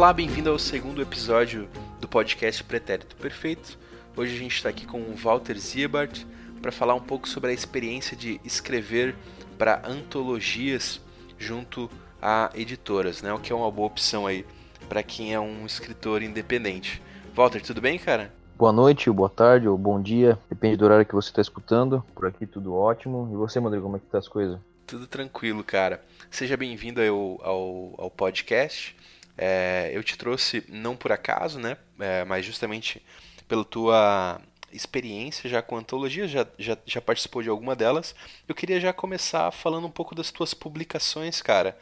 Olá, bem-vindo ao segundo episódio do podcast Pretérito Perfeito. Hoje a gente está aqui com o Walter Ziebart para falar um pouco sobre a experiência de escrever para antologias junto a editoras, né? O que é uma boa opção aí para quem é um escritor independente. Walter, tudo bem, cara? Boa noite, boa tarde, ou bom dia, depende do horário que você está escutando. Por aqui tudo ótimo. E você, Rodrigo, como é que tá as coisas? Tudo tranquilo, cara. Seja bem-vindo ao, ao, ao, podcast. É, eu te trouxe não por acaso, né? É, mas justamente pela tua experiência já com antologia, já, já, já participou de alguma delas. Eu queria já começar falando um pouco das tuas publicações, cara.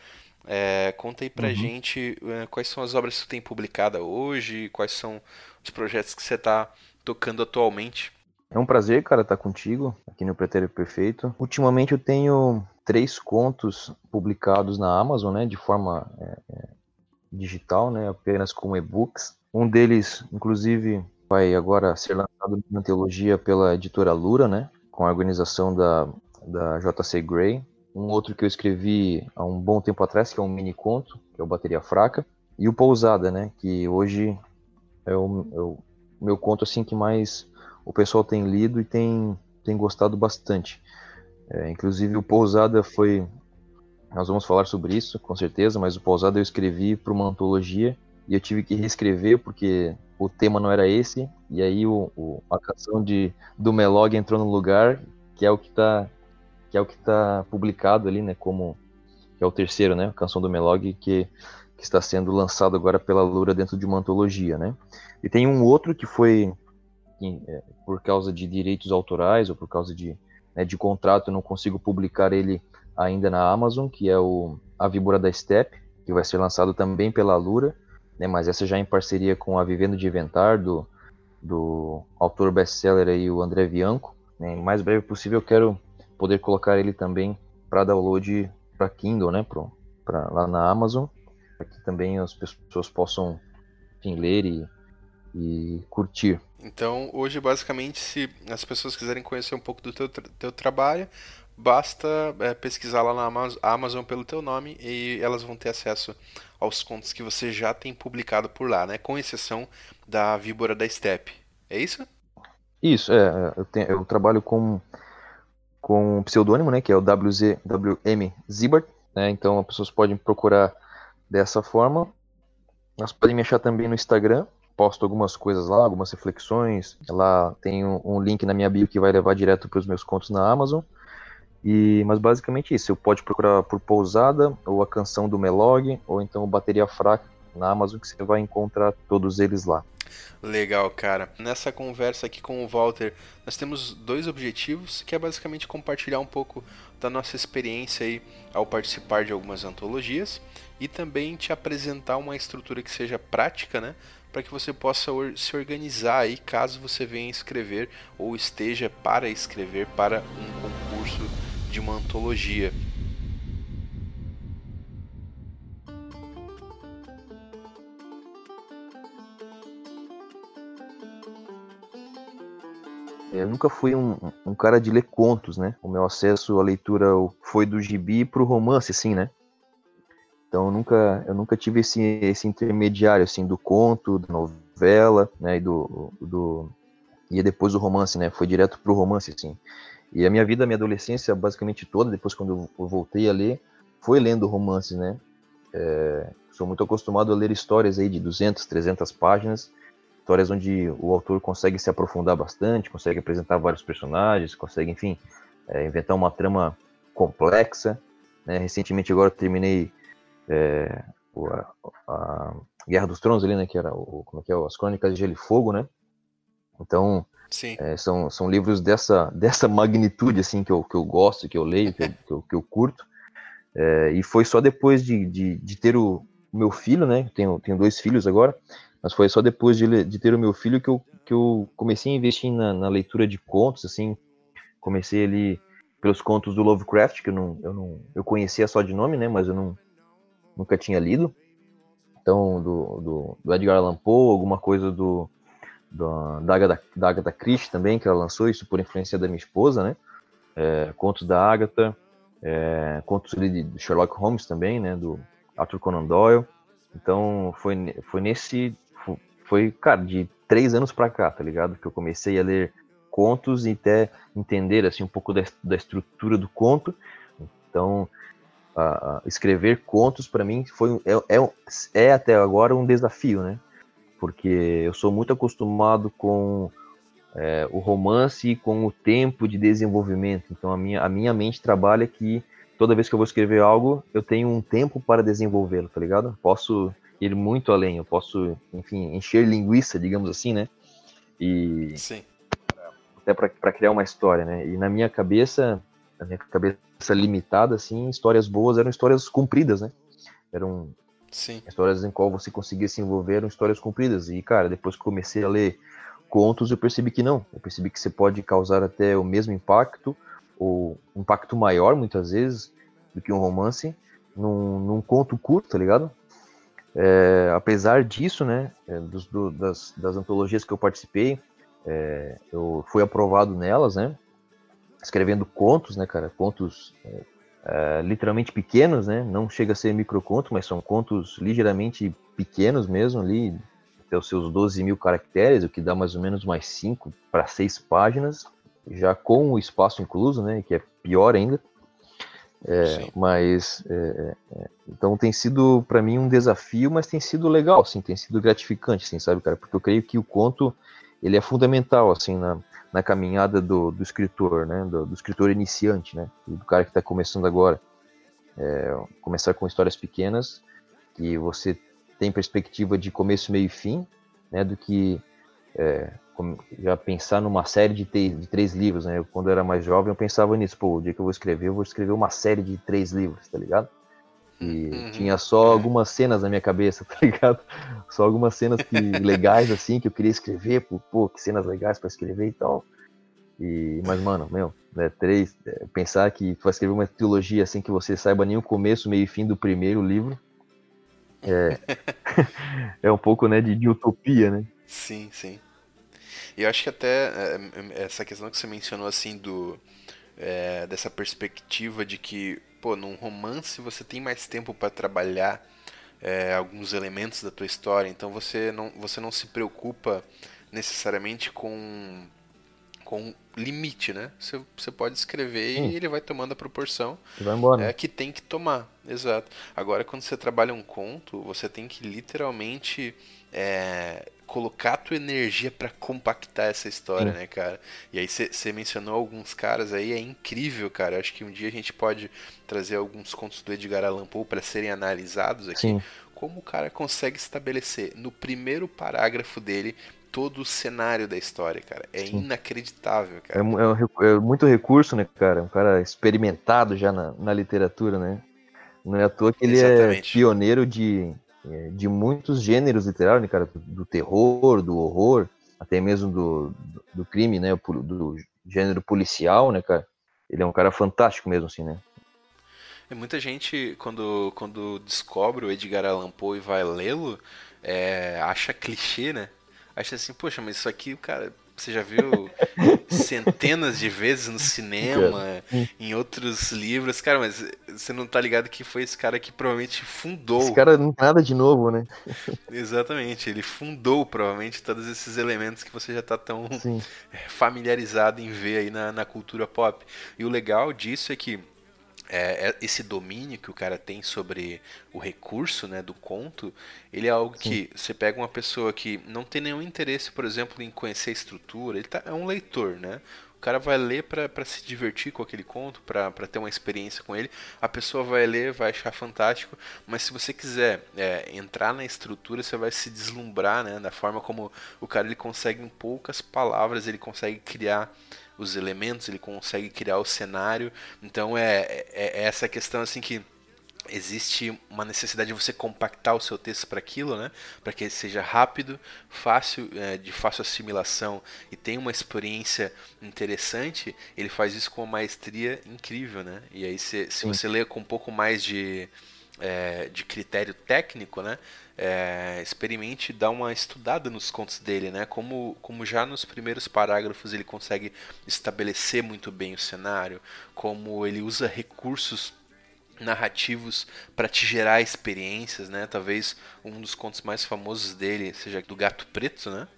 É, conta aí pra uhum. gente é, quais são as obras que você tem publicada hoje, quais são os projetos que você está tocando atualmente. É um prazer, cara, estar contigo aqui no Pretérito Perfeito. Ultimamente eu tenho três contos publicados na Amazon, né, de forma é, é, digital, né, apenas como e-books. Um deles, inclusive, vai agora ser lançado na antologia pela editora Lura, né, com a organização da, da JC Gray. Um outro que eu escrevi há um bom tempo atrás, que é um mini conto, que é o Bateria Fraca. E o Pousada, né, que hoje é o, é o meu conto assim que mais o pessoal tem lido e tem, tem gostado bastante. É, inclusive o Pousada foi. Nós vamos falar sobre isso, com certeza, mas o Pousada eu escrevi para uma antologia e eu tive que reescrever porque o tema não era esse, e aí o, o, a canção de, do Melog entrou no lugar, que é o que está que é o que tá publicado ali, né, como que é o terceiro, né, a canção do Melog, que que está sendo lançado agora pela Lura dentro de uma antologia, né? E tem um outro que foi é, por causa de direitos autorais ou por causa de, né, de contrato, eu não consigo publicar ele ainda na Amazon, que é o A Víbora da Steppe, que vai ser lançado também pela Lura, né, mas essa já em parceria com a Vivendo de Inventar, do, do autor best-seller aí, o André Bianco. Né, mais breve possível eu quero poder colocar ele também para download para Kindle, né, pro, pra, lá na Amazon para que também as pessoas possam enfim, ler e, e curtir. Então, hoje, basicamente, se as pessoas quiserem conhecer um pouco do teu, teu trabalho, basta é, pesquisar lá na Amazon pelo teu nome e elas vão ter acesso aos contos que você já tem publicado por lá, né? Com exceção da Víbora da Steppe. É isso? Isso, é. é eu, tenho, eu trabalho com, com um pseudônimo, né? Que é o WZWM Zibart, né? Então, as pessoas podem procurar dessa forma. Nós podem me achar também no Instagram, posto algumas coisas lá, algumas reflexões. Lá tem um, um link na minha bio que vai levar direto para os meus contos na Amazon. E, mas basicamente isso, você pode procurar por Pousada, ou a canção do Melog, ou então Bateria Fraca na Amazon, que você vai encontrar todos eles lá. Legal, cara. Nessa conversa aqui com o Walter, nós temos dois objetivos, que é basicamente compartilhar um pouco da nossa experiência aí ao participar de algumas antologias e também te apresentar uma estrutura que seja prática, né? Para que você possa se organizar aí caso você venha escrever ou esteja para escrever para um concurso de uma antologia. Eu nunca fui um, um, cara de ler contos, né? O meu acesso à leitura foi do gibi pro romance, assim, né? Então eu nunca, eu nunca tive esse, esse intermediário, assim, do conto, da novela, né? E do, do e depois do romance, né? Foi direto pro romance, assim. E a minha vida, a minha adolescência, basicamente toda, depois quando eu voltei a ler, foi lendo romances, né? É, sou muito acostumado a ler histórias aí de 200, 300 páginas, histórias onde o autor consegue se aprofundar bastante, consegue apresentar vários personagens, consegue, enfim, é, inventar uma trama complexa. Né? Recentemente agora terminei é, a, a, Guerra dos Tronos ali, né? Que era o, como é que é, as Crônicas de Gelo e Fogo, né? Então, é, são, são livros dessa, dessa magnitude, assim, que eu, que eu gosto, que eu leio, que eu, que eu, que eu curto. É, e foi só depois de, de, de ter o, meu filho, né? Tenho, tenho dois filhos agora. Mas foi só depois de, de ter o meu filho que eu, que eu comecei a investir na, na leitura de contos, assim. Comecei ali pelos contos do Lovecraft, que eu não, eu não eu conhecia só de nome, né? Mas eu não, nunca tinha lido. Então, do, do, do Edgar Allan Poe, alguma coisa do, do, da, Agatha, da Agatha Christie também, que ela lançou, isso por influência da minha esposa, né? É, contos da Agatha, é, contos de Sherlock Holmes também, né? Do Arthur Conan Doyle. Então foi, foi nesse. Foi, cara, de três anos pra cá, tá ligado? Que eu comecei a ler contos e até entender assim um pouco da, da estrutura do conto. Então, escrever contos para mim foi é, é, é, até agora um desafio, né? Porque eu sou muito acostumado com é, o romance e com o tempo de desenvolvimento. Então a minha, a minha mente trabalha que toda vez que eu vou escrever algo, eu tenho um tempo para desenvolvê-lo, tá ligado? Posso ir muito além, eu posso, enfim, encher linguiça, digamos assim, né? E Sim. até para criar uma história, né? E na minha cabeça, na minha cabeça limitada, assim, histórias boas eram histórias compridas, né? Eram Sim. histórias em qual você conseguia se envolver, eram histórias compridas. E, cara, depois que comecei a ler contos, eu percebi que não. Eu percebi que você pode causar até o mesmo impacto, ou um impacto maior, muitas vezes, do que um romance, num, num conto curto, tá ligado? É, apesar disso, né, é, dos, do, das, das antologias que eu participei, é, eu fui aprovado nelas, né, escrevendo contos, né, cara, contos é, é, literalmente pequenos, né, não chega a ser microconto, mas são contos ligeiramente pequenos mesmo, ali, até os seus 12 mil caracteres, o que dá mais ou menos mais 5 para 6 páginas, já com o espaço incluso, né, que é pior ainda. É, mas é, é, é, então tem sido para mim um desafio, mas tem sido legal, assim, tem sido gratificante, assim, sabe, cara? Porque eu creio que o conto ele é fundamental, assim, na, na caminhada do, do escritor, né? Do, do, escritor iniciante, né? Do cara que está começando agora. É, começar com histórias pequenas que você tem perspectiva de começo, meio e fim, né? Do que é, já pensar numa série de, de, três livros, né? Eu, quando eu era mais jovem, eu pensava nisso, pô, o dia que eu vou escrever, eu vou escrever uma série de três livros, tá ligado? E uhum. tinha só algumas cenas na minha cabeça, tá ligado? Só algumas cenas que, legais, assim, que eu queria escrever, pô, pô que cenas legais para escrever e tal. E, mas, mano, meu, né, três, é, pensar que tu vai escrever uma trilogia assim que você saiba nem o começo, meio e fim do primeiro livro, é, é um pouco, né, de, de utopia, né? Sim, sim. E eu acho que até é, é, essa questão que você mencionou, assim, do é, dessa perspectiva de que, pô, num romance você tem mais tempo para trabalhar é, alguns elementos da tua história, então você não, você não se preocupa necessariamente com com limite, né? Você, você pode escrever Sim. e ele vai tomando a proporção vai embora. É, que tem que tomar, exato. Agora, quando você trabalha um conto, você tem que literalmente é, colocar a tua energia para compactar essa história, Sim. né, cara? E aí você mencionou alguns caras aí, é incrível, cara. Acho que um dia a gente pode trazer alguns contos do Edgar Allan Poe para serem analisados aqui. Sim. Como o cara consegue estabelecer no primeiro parágrafo dele todo o cenário da história, cara. É Sim. inacreditável, cara. É, é, é, muito recurso, né, cara? Um cara experimentado já na, na literatura, né? Não é à toa que ele é Exatamente. é pioneiro de, de muitos gêneros literários, né, cara? Do terror, do horror, até mesmo do, do, crime, né? Do gênero policial, né, cara? Ele é um cara fantástico mesmo, assim, né? E muita gente, quando, quando descobre o Edgar Allan Poe e vai lê-lo, é, acha clichê, né? acha assim, poxa, mas isso aqui, cara, você já viu centenas de vezes no cinema, em outros livros. Cara, mas você não tá ligado que foi esse cara que provavelmente fundou. Esse cara não nada de novo, né? Exatamente, ele fundou provavelmente todos esses elementos que você já tá tão Sim. familiarizado em ver aí na, na cultura pop. E o legal disso é que é, é, esse domínio que o cara tem sobre o recurso né, do conto, ele é algo Sim. que você pega uma pessoa que não tem nenhum interesse, por exemplo, em conhecer a estrutura, ele tá, é um leitor, né? O cara vai ler para se divertir com aquele conto, para ter uma experiência com ele. A pessoa vai ler, vai achar fantástico, mas se você quiser é, entrar na estrutura, você vai se deslumbrar né, da forma como o cara ele consegue, em poucas palavras, ele consegue criar os elementos, ele consegue criar o cenário. Então é, é, é essa questão assim que existe uma necessidade de você compactar o seu texto para aquilo, né? Para que ele seja rápido, fácil, é, de fácil assimilação e tenha uma experiência interessante. Ele faz isso com uma maestria incrível, né? E aí se, se você lê com um pouco mais de é, de critério técnico, né? É, experimente dar uma estudada nos contos dele, né? Como, como já nos primeiros parágrafos ele consegue estabelecer muito bem o cenário, como ele usa recursos narrativos para te gerar experiências, né? Talvez um dos contos mais famosos dele seja do Gato Preto, né?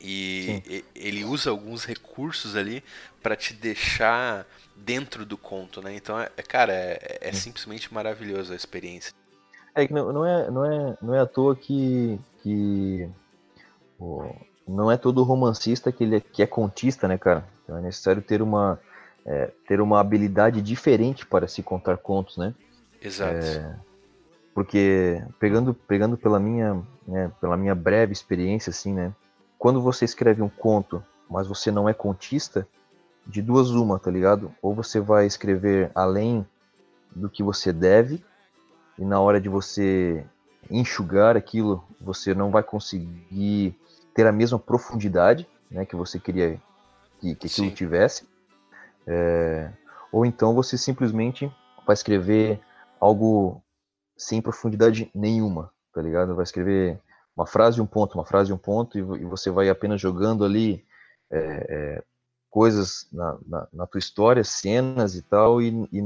E Sim. ele usa alguns recursos ali para te deixar dentro do conto, né? Então, é, cara, é, é simplesmente maravilhoso a experiência. É que não, não, é, não, é, não é à toa que, que não é todo romancista que ele é, que é contista, né, cara? Então é necessário ter uma, é, ter uma habilidade diferente para se contar contos, né? Exato. É, porque pegando, pegando pela minha, né, pela minha breve experiência, assim, né? quando você escreve um conto, mas você não é contista, de duas uma, tá ligado? Ou você vai escrever além do que você deve, e na hora de você enxugar aquilo, você não vai conseguir ter a mesma profundidade né, que você queria que, que aquilo Sim. tivesse. É, ou então você simplesmente vai escrever algo sem profundidade nenhuma, tá ligado? Vai escrever uma frase e um ponto, uma frase e um ponto, e, e você vai apenas jogando ali é, é, coisas na, na, na, tua história, cenas e tal, e, e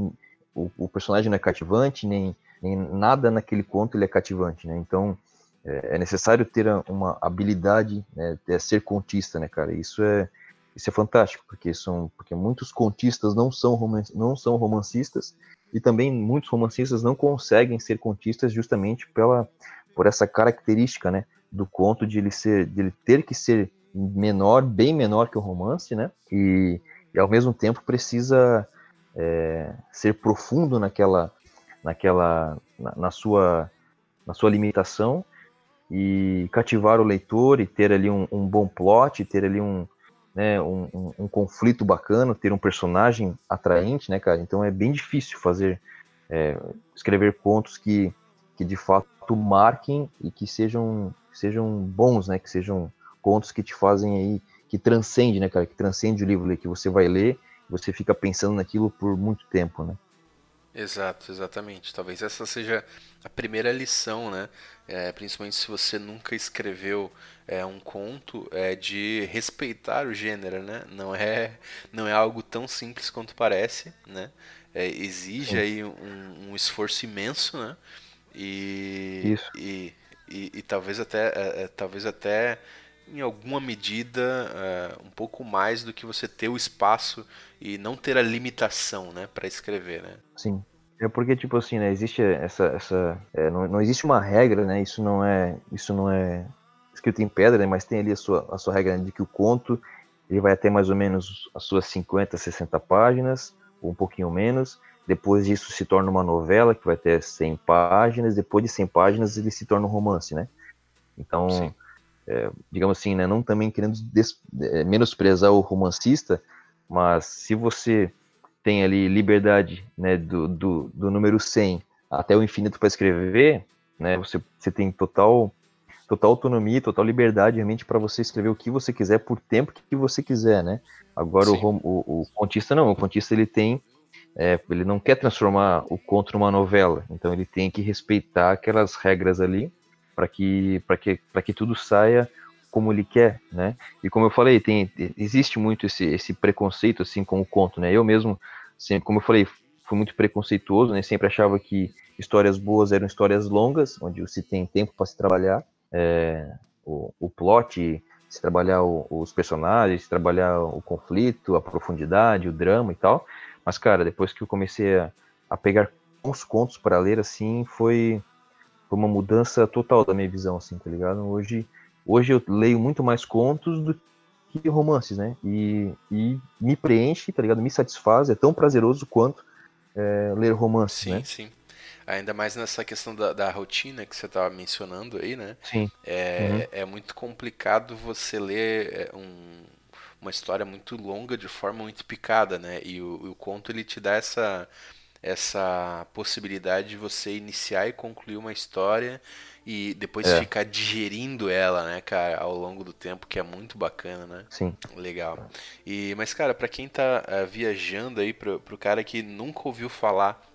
o, o, personagem não é cativante, nem, nem nada naquele conto ele é cativante, né? Então é, é necessário ter uma habilidade, né, de ser contista, né, cara? Isso é isso é fantástico, porque são porque muitos contistas não são não são romancistas e também muitos romancistas não conseguem ser contistas justamente pela por essa característica, né, do conto de ele ser, de ele ter que ser menor, bem menor que o romance, né, e, e ao mesmo tempo precisa é, ser profundo naquela, naquela, na, na, sua, na sua limitação e cativar o leitor e ter ali um, um bom plot, ter ali um, né, um, um, um, conflito bacana, ter um personagem atraente, né, cara? Então é bem difícil fazer, é, escrever contos que, que de fato marquem e que sejam, sejam bons, né? Que sejam contos que te fazem aí, que transcende, né, cara? Que transcende o livro que você vai ler você fica pensando naquilo por muito tempo, né? Exato, exatamente. Talvez essa seja a primeira lição, né? É, principalmente se você nunca escreveu é, um conto, é de respeitar o gênero, né? Não é, não é algo tão simples quanto parece, né? É, exige aí um, um esforço imenso, né? E, Isso. E, e, e talvez até é, é, talvez até em alguma medida é, um pouco mais do que você ter o espaço e não ter a limitação né para escrever né sim é porque tipo assim né existe essa essa é, não, não existe uma regra né isso não é isso não é escrito em pedra né, mas tem ali a sua a sua regra de que o conto ele vai até mais ou menos as suas 50 60 páginas ou um pouquinho menos depois disso se torna uma novela que vai ter 100 páginas. Depois de 100 páginas ele se torna um romance, né? Então, é, digamos assim, né, não também querendo des, é, menosprezar o romancista, mas se você tem ali liberdade né, do, do, do número 100 até o infinito para escrever, né, você, você tem total total autonomia, total liberdade realmente para você escrever o que você quiser por tempo que você quiser, né? Agora o, o, o, contista não, o contista ele tem é, ele não quer transformar o conto numa novela, então ele tem que respeitar aquelas regras ali para que, para que, que tudo saia como ele quer, né? E como eu falei, tem, existe muito esse, esse preconceito assim com o conto, né? Eu mesmo, sempre, como eu falei, fui muito preconceituoso, né? Sempre achava que histórias boas eram histórias longas, onde se tem tempo para se trabalhar é, o, o plot, se trabalhar o, os personagens, se trabalhar o conflito, a profundidade, o drama e tal. Mas, cara, depois que eu comecei a, a pegar uns contos para ler, assim, foi, foi uma mudança total da minha visão, assim, tá ligado? Hoje, hoje eu leio muito mais contos do que romances, né? E, e me preenche, tá ligado? Me satisfaz, é tão prazeroso quanto é, ler romances, sim, né? Sim, sim. Ainda mais nessa questão da, da rotina que você estava mencionando aí, né? Sim. É, uhum. é muito complicado você ler é, um, uma história muito longa de forma muito picada, né? E o, o conto ele te dá essa essa possibilidade de você iniciar e concluir uma história e depois é. ficar digerindo ela, né, cara, ao longo do tempo, que é muito bacana, né? Sim. Legal. E, mas, cara, para quem tá uh, viajando aí, pro, pro cara que nunca ouviu falar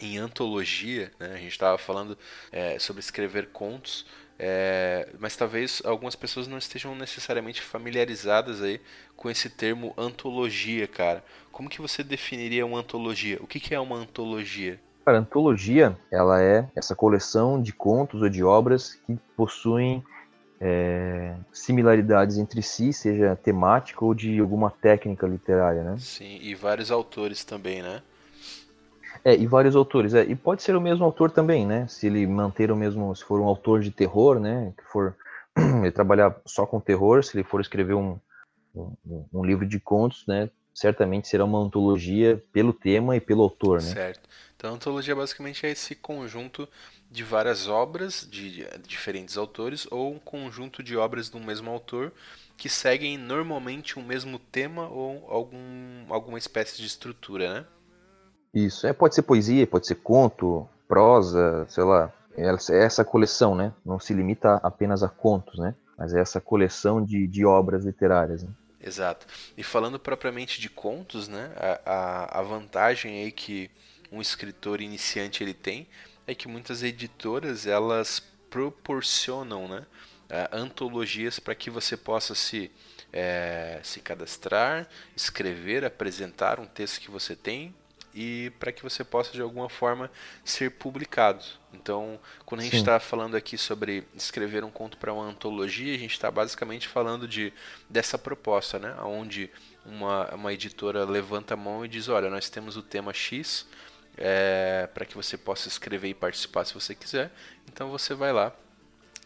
em antologia, né, a gente tava falando é, sobre escrever contos, é, mas talvez algumas pessoas não estejam necessariamente familiarizadas aí com esse termo antologia, cara. Como que você definiria uma antologia? O que, que é uma antologia? Cara, antologia, ela é essa coleção de contos ou de obras que possuem é, similaridades entre si, seja temática ou de alguma técnica literária, né? Sim, e vários autores também, né? É, e vários autores. É, e pode ser o mesmo autor também, né? Se ele manter o mesmo, se for um autor de terror, né? Que for ele trabalhar só com terror, se ele for escrever um, um, um livro de contos, né? Certamente será uma antologia pelo tema e pelo autor, né? Certo. Então, a antologia basicamente é esse conjunto de várias obras de diferentes autores ou um conjunto de obras do mesmo autor que seguem normalmente um mesmo tema ou algum, alguma espécie de estrutura, né? Isso, é, pode ser poesia, pode ser conto, prosa, sei lá, é essa coleção, né? Não se limita apenas a contos, né? Mas é essa coleção de, de obras literárias. Né? Exato. E falando propriamente de contos, né? A, a, vantagem aí que um escritor iniciante ele tem é que muitas editoras elas proporcionam né, uh, antologias para que você possa se, é, se cadastrar, escrever, apresentar um texto que você tem e para que você possa de alguma forma ser publicado. Então, quando a gente está falando aqui sobre escrever um conto para uma antologia, a gente está basicamente falando de dessa proposta, né? Onde uma, uma editora levanta a mão e diz: Olha, nós temos o tema X, é, para que você possa escrever e participar se você quiser. Então você vai lá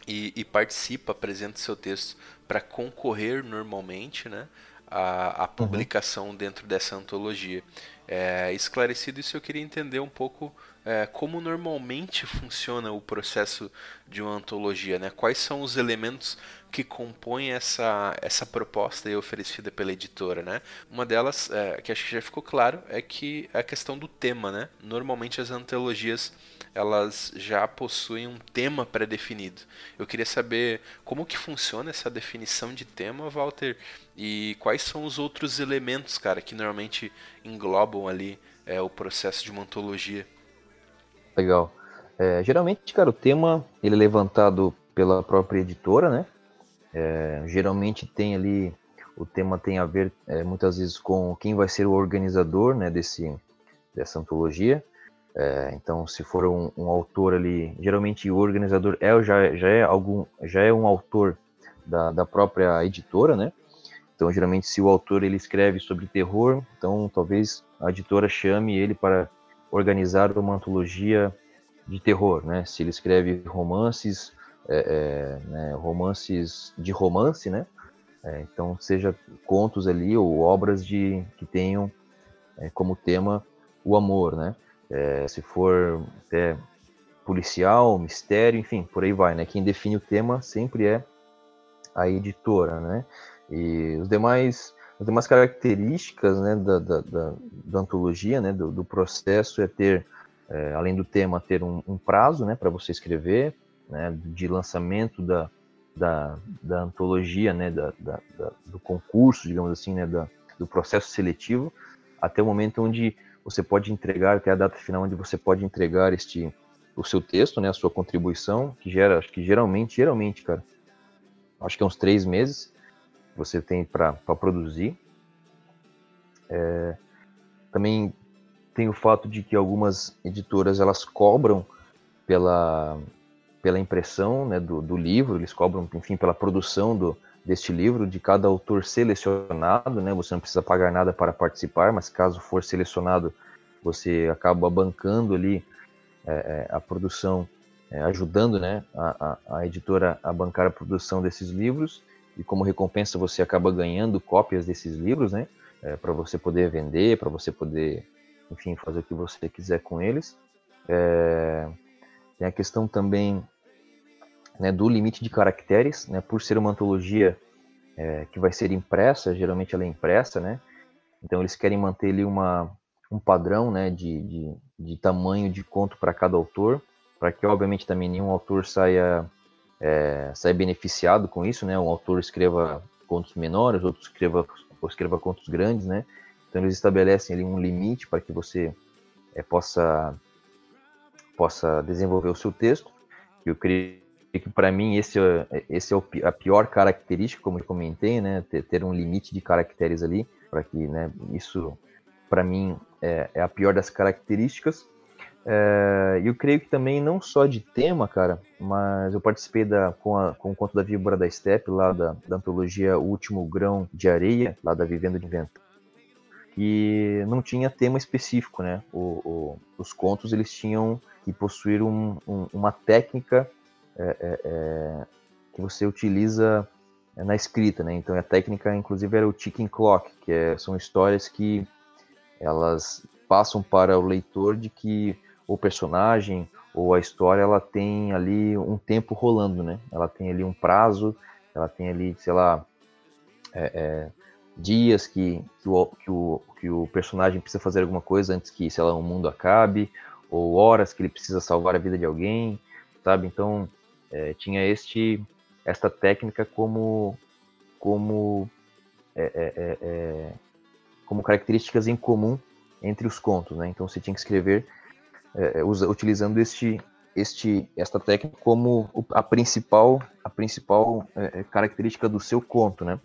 e, e participa, apresenta seu texto para concorrer normalmente né, à, à uhum. publicação uhum. dentro dessa antologia. É, esclarecido isso, eu queria entender um pouco é, como normalmente funciona o processo de uma antologia, né? Quais são os elementos que compõem essa, essa proposta oferecida pela editora, né? Uma delas, é, que acho que já ficou claro, é que a questão do tema, né? Normalmente as antologias elas já possuem um tema pré-definido. Eu queria saber como que funciona essa definição de tema, Walter, e quais são os outros elementos, cara, que normalmente englobam ali é, o processo de uma antologia. Legal. É, geralmente, cara, o tema ele é levantado pela própria editora, né? É, geralmente tem ali o tema tem a ver é, muitas vezes com quem vai ser o organizador, né? Desse dessa antologia. É, então, se for um, um, autor ali, geralmente o organizador é já, já é algum já é um autor da, da própria editora, né? Então, geralmente, se o autor ele escreve sobre terror, então talvez a editora chame ele para organizar uma antologia de terror, né? Se ele escreve romances, é, é, né, romances de romance, né? É, então seja contos ali ou obras de que tenham é, como tema o amor, né? É, se for até policial, mistério, enfim, por aí vai, né? Quem define o tema sempre é a editora, né? E os demais as demais características né, da, da, da, da antologia, né, do, do, processo é ter, é, além do tema, ter um, um prazo né, para você escrever, né, de lançamento da, da, da antologia, né, da, da, do concurso, digamos assim, né, da, do processo seletivo, até o momento onde você pode entregar, até a data final onde você pode entregar este o seu texto, né, a sua contribuição, que gera, acho que geralmente, geralmente, cara, acho que é uns três meses, você tem para produzir. É, também tem o fato de que algumas editoras elas cobram pela, pela impressão né, do, do livro, eles cobram, enfim, pela produção do, deste livro, de cada autor selecionado, né? Você não precisa pagar nada para participar, mas caso for selecionado, você acaba bancando ali é, é a produção, é, ajudando, né, a, a, a, editora a bancar a produção desses livros e como recompensa você acaba ganhando cópias desses livros, né? É, para você poder vender, para você poder, enfim, fazer o que você quiser com eles. É, tem a questão também né, do limite de caracteres, né? Por ser uma antologia é, que vai ser impressa, geralmente ela é impressa, né? Então eles querem manter ali uma, um padrão, né, de, de, de tamanho de conto para cada autor, para que obviamente também nenhum autor saia é, sair beneficiado com isso, né? Um autor escreva contos menores, outro escreva, escreva contos grandes, né? Então eles estabelecem ali um limite para que você é, possa possa desenvolver o seu texto. Eu creio que para mim esse esse é a pior característica, como eu comentei, né? Ter, ter um limite de caracteres ali para que, né? Isso para mim é, é, a pior das características. É, eu creio que também não só de tema, cara, mas eu participei da, com, a, com o conto da Víbora da Steppe, lá da, da antologia O Último Grão de Areia, lá da Vivenda de Vento. E não tinha tema específico, né? O, o, os contos eles tinham que possuir um, um, uma técnica é, é, é que você utiliza na escrita, né? Então a técnica, inclusive, era o ticking clock, que é, são histórias que elas passam para o leitor de que o personagem ou a história ela tem ali um tempo rolando, né? Ela tem ali um prazo, ela tem ali, sei lá, é, é, dias que, que, o, que, o, que o personagem precisa fazer alguma coisa antes que, sei lá, o mundo acabe, ou horas que ele precisa salvar a vida de alguém, sabe? Então é, tinha este esta técnica como como é, é, é, é como características em comum entre os contos, né? Então você tinha que escrever é, usa, utilizando este, este, esta técnica como a principal, a principal característica do seu conto, né?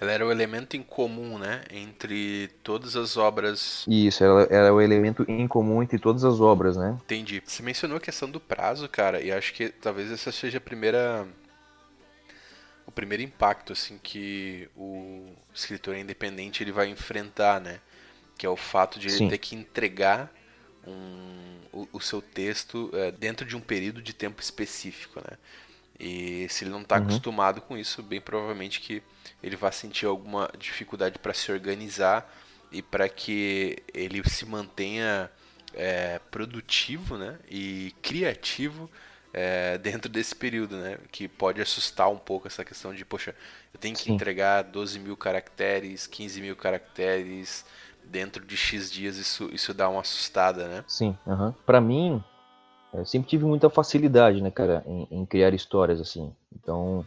Ela era o elemento em comum, né, entre todas as obras. Isso, ela era o elemento em comum entre todas as obras, né? Entendi. Você mencionou a questão do prazo, cara, e acho que talvez essa seja a primeira o primeiro impacto assim que o escritor independente ele vai enfrentar, né? Que é o fato de ele ter que entregar um, o, o seu texto é, dentro de um período de tempo específico, né? E se ele não está uhum. acostumado com isso, bem provavelmente que ele vai sentir alguma dificuldade para se organizar e para que ele se mantenha é, produtivo né, e criativo é, dentro desse período, né? Que pode assustar um pouco essa questão de, poxa, eu tenho que Sim. entregar 12 mil caracteres, 15 mil caracteres, dentro de X dias isso, isso dá uma assustada, né? Sim, uhum. para mim, eu sempre tive muita facilidade, né, cara, em, em criar histórias assim. Então,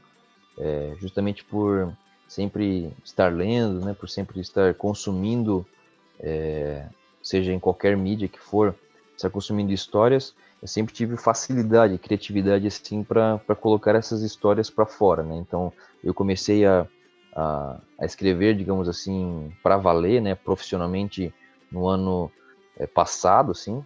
é, justamente por sempre estar lendo, né, por sempre estar consumindo, é, seja em qualquer mídia que for, estar consumindo histórias, eu sempre tive facilidade, criatividade assim para colocar essas histórias para fora, né? Então, eu comecei a a, a escrever, digamos assim, para valer, né, profissionalmente no ano é, passado, assim.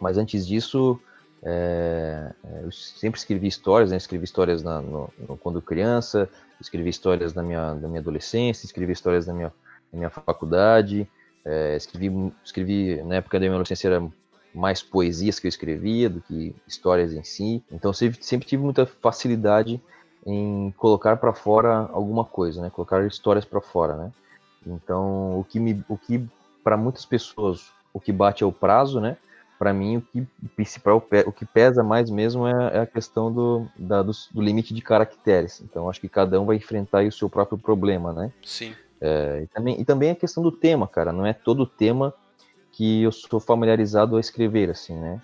Mas antes disso, é, eu sempre escrevi histórias, né? escrevi histórias na, no, no, quando criança, escrevi histórias na minha, na minha adolescência, escrevi histórias na minha, na minha faculdade, é, escrevi, escrevi, na época da minha adolescência era mais poesias que eu escrevia do que histórias em si, então sempre, sempre tive muita facilidade em colocar para fora alguma coisa, né? Colocar histórias para fora, né? Então, o que o que para muitas pessoas o que bate é o prazo, né? Para mim, o que principal, o que pesa mais mesmo é, é a questão do, da, do, do, limite de caracteres. Então, acho que cada um vai enfrentar o seu próprio problema, né? Sim. É, e, também, e também a questão do tema, cara. Não é todo tema que eu sou familiarizado a escrever, assim, né?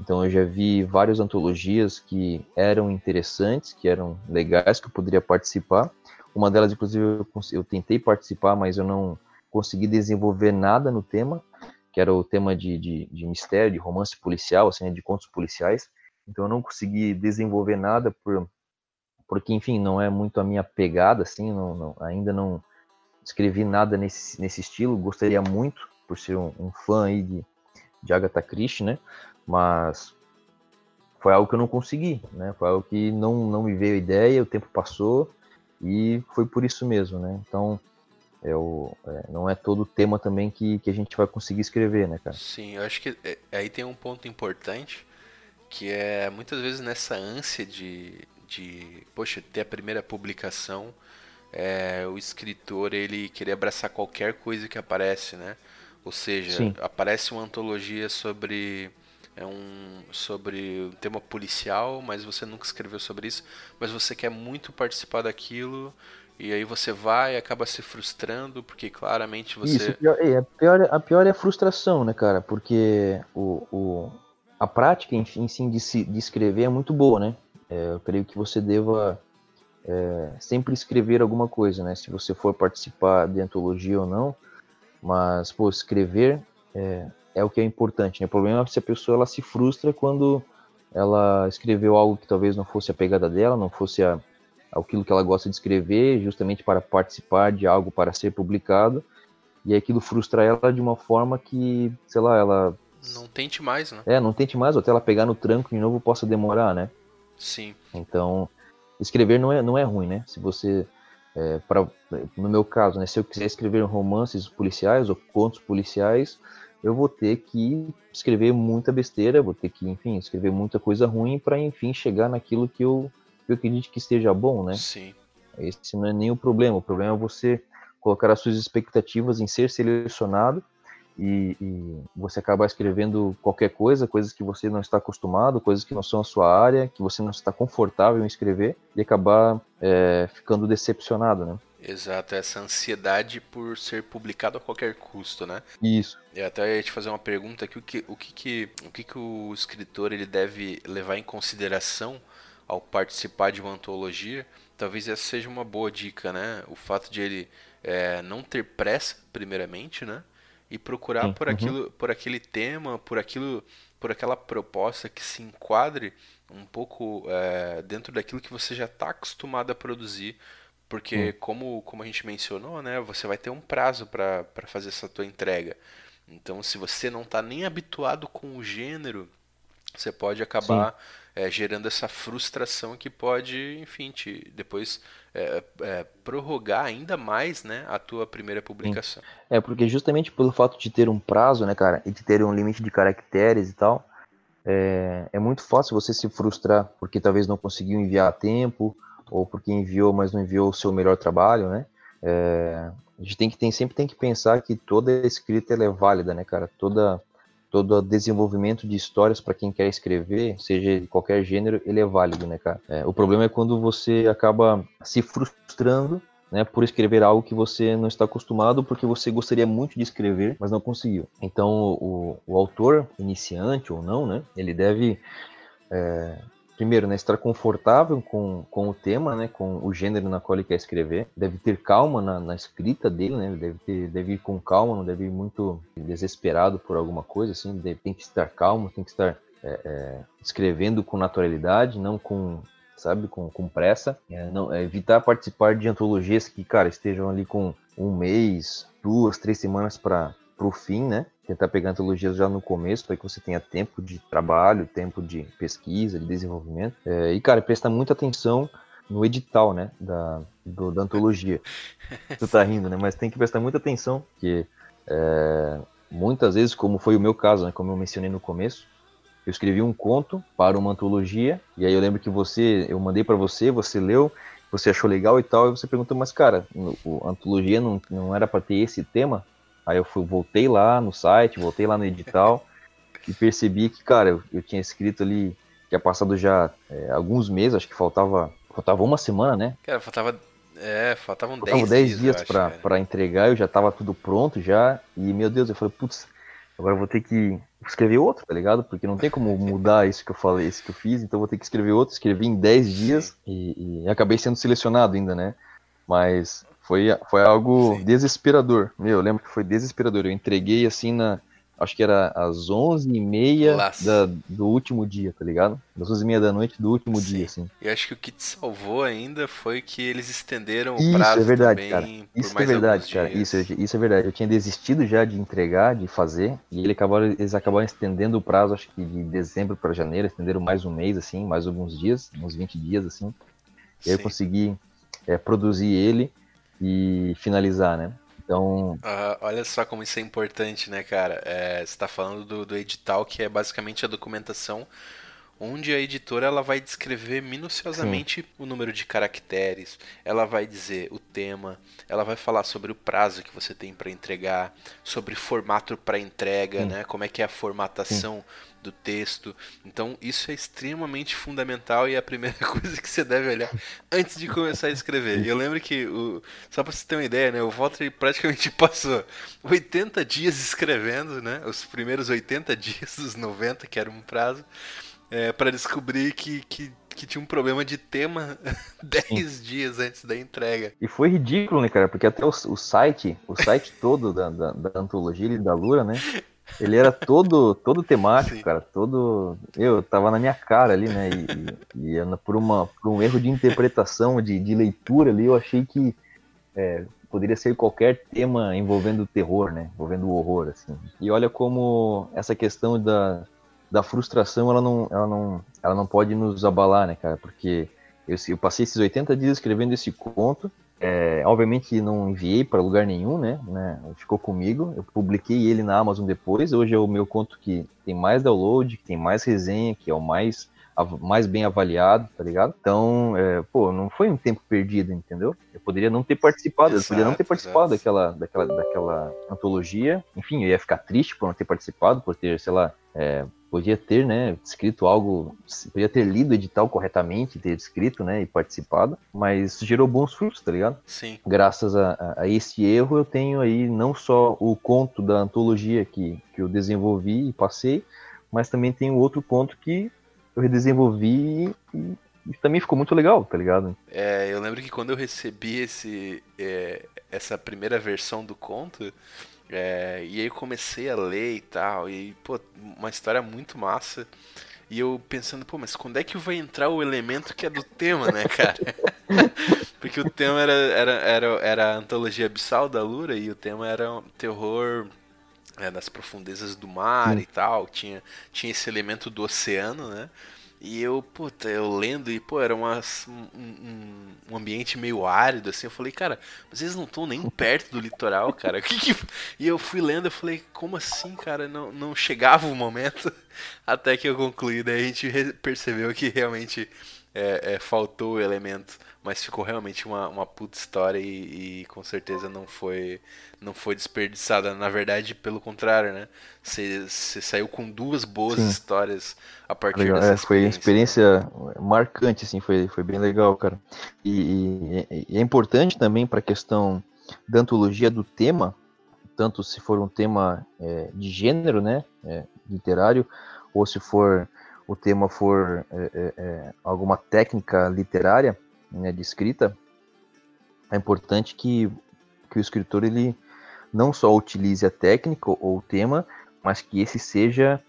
Então eu já vi várias antologias que eram interessantes, que eram legais, que eu poderia participar. Uma delas, inclusive, eu, eu tentei participar, mas eu não consegui desenvolver nada no tema, que era o tema de, de, de mistério, de romance policial, assim, de contos policiais. Então eu não consegui desenvolver nada por, porque, enfim, não é muito a minha pegada, assim, não, não, ainda não escrevi nada nesse, nesse estilo. Gostaria muito, por ser um, um fã aí de, de Agatha Christie, né? mas foi algo que eu não consegui, né? Foi algo que não, não me veio a ideia, o tempo passou e foi por isso mesmo, né? Então, eu, é, não é todo o tema também que, que a gente vai conseguir escrever, né, cara? Sim, eu acho que é, aí tem um ponto importante que é muitas vezes nessa ânsia de, de poxa, ter a primeira publicação, é, o escritor ele querer abraçar qualquer coisa que aparece, né? Ou seja, Sim. aparece uma antologia sobre é um sobre um tema policial, mas você nunca escreveu sobre isso, mas você quer muito participar daquilo e aí você vai e acaba se frustrando porque claramente você isso pior, é, a pior a pior é a frustração, né, cara? Porque o, o a prática enfim sim de, se, de escrever é muito boa, né? É, eu creio que você deva é, sempre escrever alguma coisa, né? Se você for participar de antologia ou não, mas pô, escrever é, é o que é importante. Né? O problema é se a pessoa ela se frustra quando ela escreveu algo que talvez não fosse a pegada dela, não fosse a, aquilo que ela gosta de escrever, justamente para participar de algo para ser publicado, e aquilo frustra ela de uma forma que, sei lá, ela Não tente mais, né? É, não tente mais, ou até ela pegar no tranco de novo possa demorar, né? Sim. Então, escrever não é, não é ruim, né? Se você, é, pra, no meu caso, né, se eu quiser escrever romances policiais ou contos policiais, eu vou ter que escrever muita besteira, vou ter que, enfim, escrever muita coisa ruim para, enfim, chegar naquilo que eu, eu acredito que esteja bom, né? Sim. Esse não é nem o problema. O problema é você colocar as suas expectativas em ser selecionado e, e, você acabar escrevendo qualquer coisa, coisas que você não está acostumado, coisas que não são a sua área, que você não está confortável em escrever e acabar é, ficando decepcionado, né? Exato, essa ansiedade por ser publicado a qualquer custo, né? Isso. E até ia te fazer uma pergunta aqui, o que, o que, que, o, que, que o escritor ele deve levar em consideração ao participar de uma antologia? Talvez essa seja uma boa dica, né? O fato de ele é, não ter pressa, primeiramente, né? e procurar por uhum. aquilo, por aquele tema, por aquilo, por aquela proposta que se enquadre um pouco é, dentro daquilo que você já está acostumado a produzir, porque como, como a gente mencionou, né, você vai ter um prazo para fazer essa tua entrega. Então, se você não está nem habituado com o gênero, você pode acabar é, gerando essa frustração que pode, enfim, te depois é, é, prorrogar ainda mais né, a tua primeira publicação. Sim. É, porque justamente pelo fato de ter um prazo, né, cara, e de ter um limite de caracteres e tal, é, é muito fácil você se frustrar porque talvez não conseguiu enviar a tempo, ou porque enviou, mas não enviou o seu melhor trabalho, né? É, a gente tem que tem, sempre tem que pensar que toda escrita é válida, né, cara? Toda todo o desenvolvimento de histórias para quem quer escrever, seja de qualquer gênero, ele é válido, né, cara? É, o problema é quando você acaba se frustrando né, por escrever algo que você não está acostumado, porque você gostaria muito de escrever, mas não conseguiu. Então, o, o autor, iniciante ou não, né, ele deve é, primeiro, né, estar confortável com, com o tema, né, com o gênero na qual ele quer escrever. Deve ter calma na, na escrita dele, né, deve, ter, deve ir com calma, não deve ir muito desesperado por alguma coisa, assim, deve, tem que estar calmo, tem que estar é, é, escrevendo com naturalidade, não com, sabe, com, com pressa. É, não, é evitar participar de antologias que, cara, estejam ali com um mês, duas, três semanas para o fim, né? tentar pegar antologias já no começo, para que você tenha tempo de trabalho, tempo de pesquisa, de desenvolvimento. É, e, cara, presta muita atenção no edital, né, da, do, da antologia. tu tá rindo, né, mas tem que prestar muita atenção, porque é, muitas vezes, como foi o meu caso, né, como eu mencionei no começo, eu escrevi um conto para uma antologia, e aí eu lembro que você, eu mandei para você, você leu, você achou legal e tal, e você perguntou, mas cara, a antologia não, não era para ter esse tema? Aí eu fui, voltei lá no site, voltei lá no edital e percebi que, cara, eu, eu tinha escrito ali, tinha passado já é, alguns meses, acho que faltava, faltava uma semana, né? Cara, faltava, é, faltavam 10 dias, dias para entregar, eu já tava tudo pronto já, e meu Deus, eu falei, putz, agora eu vou ter que escrever outro, tá ligado? Porque não tem como mudar isso que eu falei, isso que eu fiz, então eu vou ter que escrever outro, escrevi em 10 dias e, e acabei sendo selecionado ainda, né? Mas foi, foi algo Sim. desesperador. Meu, eu lembro que foi desesperador. Eu entreguei assim na. Acho que era às 11h30 da, do último dia, tá ligado? Das 11h30 da noite do último Sim. dia, assim. E acho que o que te salvou ainda foi que eles estenderam o prazo. Isso é verdade, também cara. Isso é verdade, cara. Isso, isso é verdade. Eu tinha desistido já de entregar, de fazer, e ele acabaram, eles acabaram estendendo o prazo, acho que de dezembro para janeiro, estenderam mais um mês, assim, mais alguns dias, uns 20 dias, assim. E aí eu consegui é, produzir ele e finalizar, né? Então. Uh, olha só como isso é importante, né, cara? É, você está falando do, do edital, que é basicamente a documentação onde a editora ela vai descrever minuciosamente Sim. o número de caracteres, ela vai dizer o tema, ela vai falar sobre o prazo que você tem para entregar, sobre formato para entrega, Sim. né? Como é que é a formatação Sim do texto. Então isso é extremamente fundamental e é a primeira coisa que você deve olhar antes de começar a escrever. Eu lembro que, o, só para você ter uma ideia, né, o Walter praticamente passou 80 dias escrevendo, né, os primeiros 80 dias dos 90, que era um prazo, é, para descobrir que, que que tinha um problema de tema 10 dias antes da entrega. E foi ridículo, né, cara? Porque até o, o site, o site todo da, da, da antologia e da Lura, né? Ele era todo, todo temático, Sim. cara, todo. Eu tava na minha cara ali, né? E, e por, uma, por um erro de interpretação, de, de leitura ali, eu achei que é, poderia ser qualquer tema envolvendo terror, né? Envolvendo o horror, assim. E olha como essa questão da, da frustração, ela não, ela, não, ela não pode nos abalar, né, cara? Porque eu, eu passei esses 80 dias escrevendo esse conto, é, obviamente não enviei para lugar nenhum, né, né? Ficou comigo. Eu publiquei ele na Amazon depois. Hoje é o meu conto que tem mais download, que tem mais resenha, que é o mais mais bem avaliado, tá ligado? Então, é, pô, não foi um tempo perdido, entendeu? Eu poderia não ter participado, exato, eu poderia não ter participado daquela, daquela, daquela antologia. Enfim, eu ia ficar triste por não ter participado, por ter, sei lá, é, podia ter, né, escrito algo, podia ter lido o edital corretamente, ter escrito, né, e participado, mas gerou bons frutos, tá ligado? Sim. Graças a, a, a, esse erro, eu tenho aí não só o conto da antologia que, que eu desenvolvi e passei, mas também tem outro conto que eu redesenvolvi e, e também ficou muito legal, tá ligado? É, eu lembro que quando eu recebi esse, é, essa primeira versão do conto, é, e aí eu comecei a ler e tal, e pô, uma história muito massa. E eu pensando, pô, mas quando é que vai entrar o elemento que é do tema, né, cara? Porque o tema era, era, era, era a antologia abissal da Lura e o tema era terror é, nas profundezas do mar hum. e tal, tinha, tinha esse elemento do oceano, né? E eu, puta, eu lendo e, pô, era uma, um, um, ambiente meio árido, assim. Eu falei, cara, mas eles não estão nem perto do litoral, cara. Que que... E eu fui lendo, eu falei, como assim, cara? Não, não chegava o momento até que eu concluí. Daí a gente percebeu que realmente é, é, faltou o elemento mas ficou realmente uma, uma puta história e, e, com certeza não foi não foi desperdiçada. Na verdade, pelo contrário, né? Você saiu com duas boas Sim. histórias a partir legal. dessa é, Foi uma experiência marcante, assim, foi, foi bem legal, cara. E, e, e é importante também para a questão da antologia do tema, tanto se for um tema é, de gênero, né, é, literário, ou se for o tema for é, é, é alguma técnica literária, né, de escrita, é importante que, que o escritor ele não só utilize a técnica ou o tema, mas que esse seja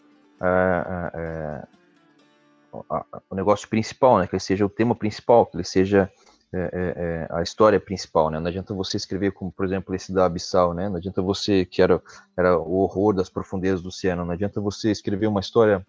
o negócio principal, né? que ele seja o tema principal, que ele seja é, é, a história principal, né? Não adianta você escrever como, por exemplo, esse da Abissal, né? Não adianta você, que era, era o horror das profundezas do oceano, não adianta você escrever uma história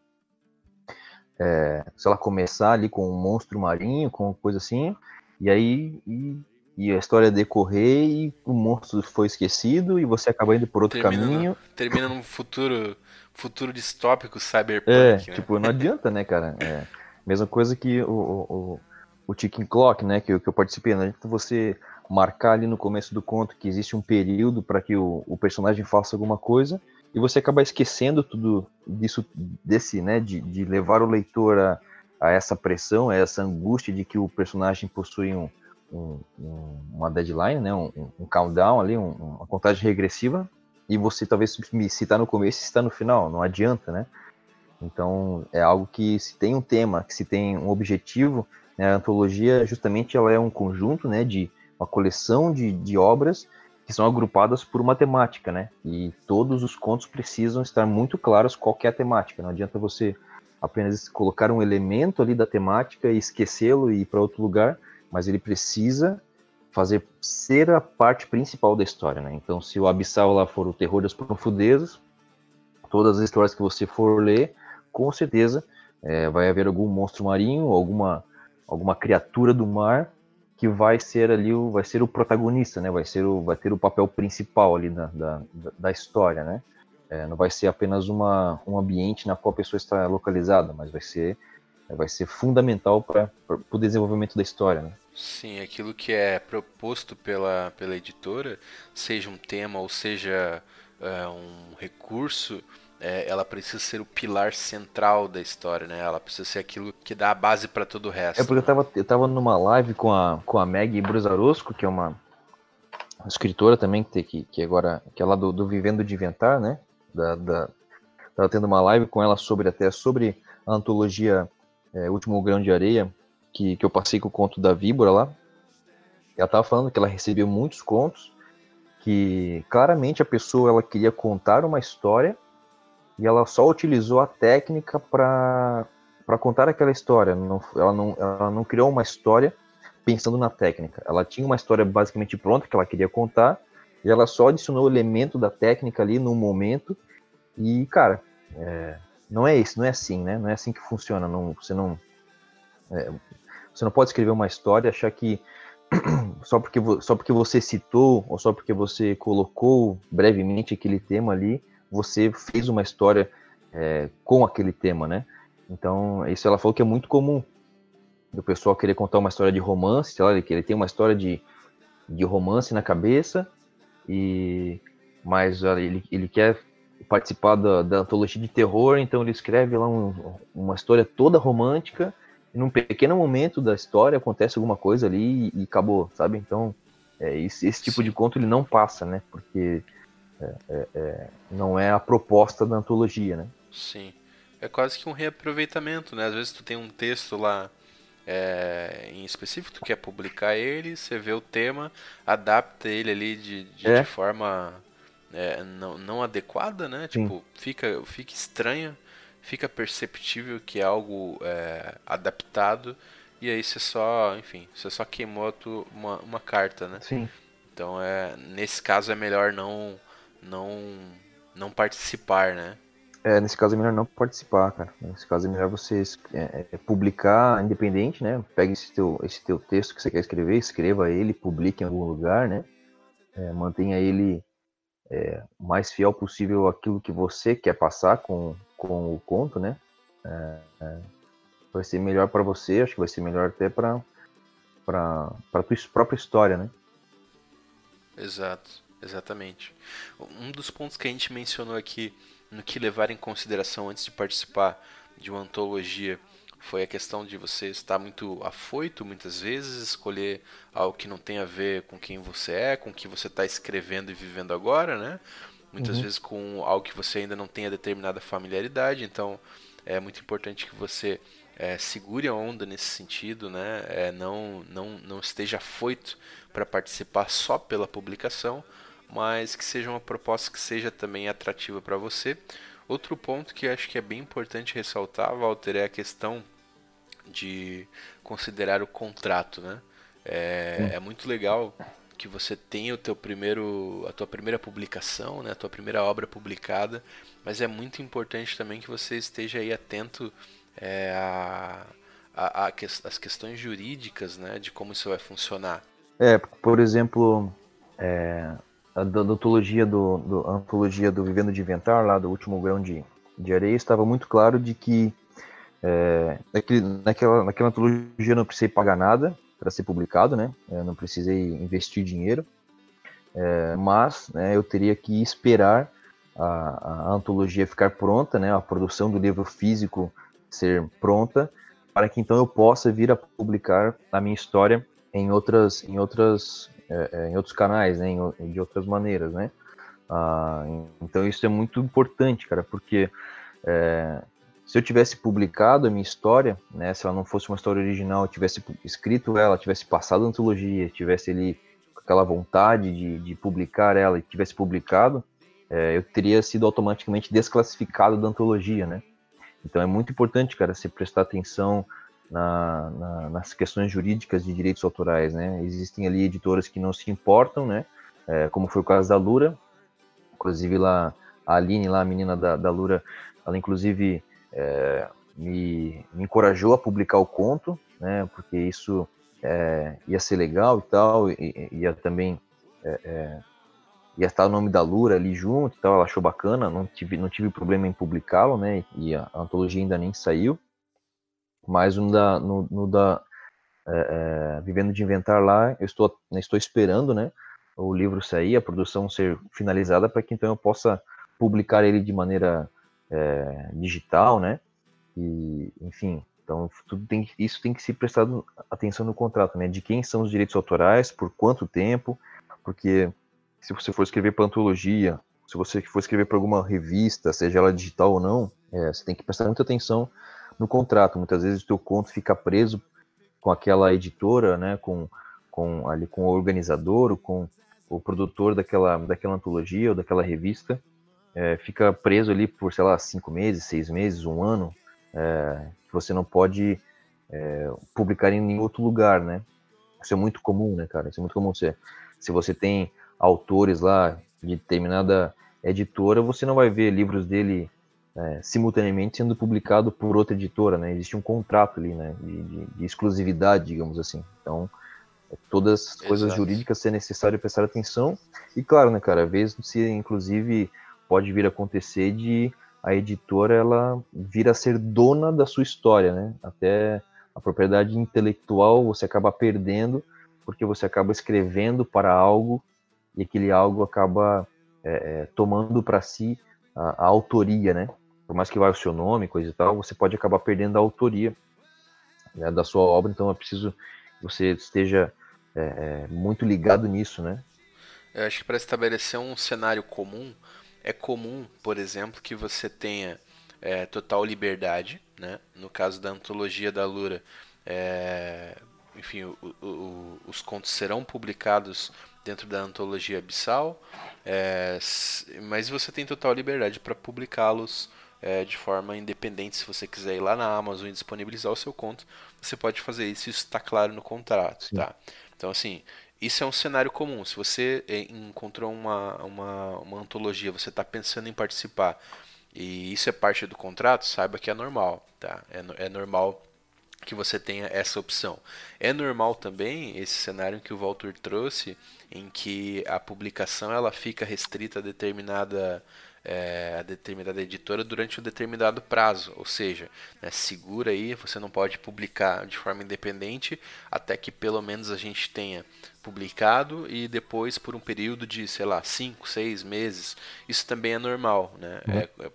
é, sei lá, começar ali com um monstro marinho, com coisa assim, e aí e, e, a história decorrer e o monstro foi esquecido e você acaba indo por outro termina caminho. No, termina num futuro futuro distópico cyberpunk. É, né? tipo, não adianta, né, cara? É, mesma coisa que o, o, o Ticking Clock, né, que, que eu participei, não adianta você marcar ali no começo do conto que existe um período para que o, o personagem faça alguma coisa e você acaba esquecendo tudo disso, desse, né, de, de levar o leitor a, a, essa pressão, a essa angústia de que o personagem possui um, um, uma deadline, né, um, um countdown ali, uma contagem regressiva, e você talvez se está no começo, se está no final, não adianta, né? Então é algo que se tem um tema, que se tem um objetivo, né, a antologia justamente ela é um conjunto, né, de uma coleção de, de obras que são agrupadas por uma temática, né? E todos os contos precisam estar muito claros qual é a temática. Não adianta você apenas colocar um elemento ali da temática e esquecê-lo e ir para outro lugar, mas ele precisa fazer ser a parte principal da história, né? Então, se o Abissal lá for o terror das profundezas, todas as histórias que você for ler, com certeza é, vai haver algum monstro marinho, alguma alguma criatura do mar que vai ser ali o vai ser o protagonista, né? Vai ser o vai ter o papel principal ali da, da, da história, né? É, não vai ser apenas uma um ambiente na qual a pessoa está localizada, mas vai ser vai ser fundamental para o desenvolvimento da história, né? Sim, aquilo que é proposto pela pela editora, seja um tema ou seja é, um recurso, é, ela precisa ser o pilar central da história, né? Ela precisa ser aquilo que dá a base para todo o resto. É porque né? eu, tava, eu tava numa live com a, com a Meg Brusarosco, que é uma, escritora também, que, que, que agora que é lá do, do Vivendo de Inventar, né? Da, da, tava tendo uma live com ela sobre até sobre a antologia é, Último Grão de Areia, que, que eu passei com o conto da Víbora lá. Ela tava falando que ela recebeu muitos contos, que claramente a pessoa ela queria contar uma história e ela só utilizou a técnica para contar aquela história. Não, ela, não, ela não criou uma história pensando na técnica. Ela tinha uma história basicamente pronta que ela queria contar, e ela só adicionou o elemento da técnica ali no momento. E, cara, é, não é isso, não é assim, né? Não é assim que funciona. Não, você não. É, você não pode escrever uma história e achar que só porque, só porque você citou ou só porque você colocou brevemente aquele tema ali, você fez uma história é, com aquele tema, né? Então, isso ela falou que é muito comum do pessoal querer contar uma história de romance, sei lá, ele, ele tem uma história de, de romance na cabeça, e mas ele, ele quer participar da, da antologia de terror, então ele escreve lá um, uma história toda romântica, e num pequeno momento da história acontece alguma coisa ali e, e acabou, sabe? Então, é, esse, esse, tipo de conto ele não passa, né? Porque é, é, é, não é a proposta da antologia, né? Sim. É quase que um reaproveitamento, né? Às vezes tu tem um texto lá é, em específico, tu quer publicar ele, você vê o tema, adapta ele ali de, de, é. de forma é, não, não adequada, né? Sim. Tipo, fica, fica estranho, fica perceptível que é algo é, adaptado, e aí você só, enfim, você só queimou tu, uma, uma carta, né? Sim. Então, é, nesse caso é melhor não, não, não participar, né? É, nesse caso é melhor não participar, cara. Nesse caso é melhor você é, é, publicar independente, né? Pega esse teu, esse teu texto que você quer escrever, escreva ele, publique em algum lugar, né? É, mantenha ele é, o mais fiel possível àquilo que você quer passar com, com o conto, né? É, é, vai ser melhor para você, acho que vai ser melhor até para para tua própria história, né? Exato, exatamente. Um dos pontos que a gente mencionou aqui no que levar em consideração antes de participar de uma antologia foi a questão de você estar muito afoito muitas vezes, escolher algo que não tem a ver com quem você é, com o que você está escrevendo e vivendo agora, né? Muitas uhum. vezes com algo que você ainda não tenha determinada familiaridade, então é muito importante que você é, segure a onda nesse sentido, né? É, não, não, não esteja afoito para participar só pela publicação, mas que seja uma proposta que seja também atrativa para você. Outro ponto que acho que é bem importante ressaltar, Walter, é a questão de considerar o contrato, né? É, é, muito legal que você tenha o teu primeiro, a tua primeira publicação, né? A tua primeira obra publicada, mas é muito importante também que você esteja aí atento é, a, a, a que, as questões jurídicas, né? De como isso vai funcionar. É, por exemplo, é, da antologia do, do, antologia do Vivendo de Inventar, lá do último grão de, de areia, estava muito claro de que é, naquela, naquela antologia eu não precisei pagar nada para ser publicado, né? Eu não precisei investir dinheiro, é, mas né, eu teria que esperar a, a, antologia ficar pronta, né? A produção do livro físico ser pronta, para que então eu possa vir a publicar a minha história em outras, em outras é, é, em outros canais, né, em, de outras maneiras, né? Ah, então isso é muito importante, cara, porque é, se eu tivesse publicado a minha história, né, se ela não fosse uma história original, eu tivesse escrito ela, tivesse passado a antologia, tivesse ali aquela vontade de, de publicar ela e tivesse publicado, é, eu teria sido automaticamente desclassificado da antologia, né? Então é muito importante, cara, se prestar atenção na, na, nas questões jurídicas de direitos autorais, né? Existem ali editoras que não se importam, né? É, como foi o caso da Lura, inclusive lá a Aline, lá a menina da, da Lura, ela inclusive é, me, me, encorajou a publicar o conto, né? Porque isso é, ia ser legal e tal, e, ia também é, é, ia estar o nome da Lura ali junto e tal, ela achou bacana, não tive, não tive problema em publicá-lo, né? E a, a antologia ainda nem saiu mas no da, no, no da é, é, Vivendo de Inventar lá, eu estou, estou esperando, né, o livro sair, a produção ser finalizada, para que então eu possa publicar ele de maneira é, digital, né, e, enfim, então tudo tem, isso tem que se prestar atenção no contrato, né, de quem são os direitos autorais, por quanto tempo, porque se você for escrever para antologia, se você for escrever para alguma revista, seja ela digital ou não, é, você tem que prestar muita atenção no contrato. Muitas vezes o teu conto fica preso com aquela editora, né, com, com ali com o organizador, com o produtor daquela, daquela antologia ou daquela revista, é, fica preso ali por, sei lá, cinco meses, seis meses, um ano, é, você não pode é, publicar em nenhum outro lugar, né? Isso é muito comum, né, cara? Isso é muito comum. Você, se você tem autores lá de determinada editora, você não vai ver livros dele é, simultaneamente sendo publicado por outra editora, né? Existe um contrato ali, né? De, de, de exclusividade, digamos assim. Então, é, todas as coisas Exato. jurídicas é necessário prestar atenção. E claro, né, cara, às vezes se inclusive pode vir a acontecer de a editora ela vir a ser dona da sua história, né? Até a propriedade intelectual você acaba perdendo porque você acaba escrevendo para algo e aquele algo acaba é, é, tomando para si a, a, autoria, né? Por mais que vá o seu nome, coisa e tal, você pode acabar perdendo a autoria né, da sua obra. Então é preciso que você esteja é, é muito ligado nisso, né? Eu acho que para estabelecer um cenário comum, é comum, por exemplo, que você tenha é, total liberdade, né? No caso da antologia da Lura, é, enfim, o, o, os contos serão publicados dentro da antologia Abissal, é, mas você tem total liberdade para publicá-los é, de forma independente. Se você quiser ir lá na Amazon e disponibilizar o seu conto, você pode fazer isso. Isso está claro no contrato, tá? Então, assim, isso é um cenário comum. Se você é, encontrou uma, uma, uma antologia, você está pensando em participar e isso é parte do contrato, saiba que é normal, tá? É, é normal que você tenha essa opção. É normal também esse cenário que o Walter trouxe, em que a publicação ela fica restrita a determinada é, a determinada editora durante um determinado prazo, ou seja, né, segura aí, você não pode publicar de forma independente até que pelo menos a gente tenha publicado e depois por um período de, sei lá, 5, 6 meses. Isso também é normal, né? Uhum. É, é,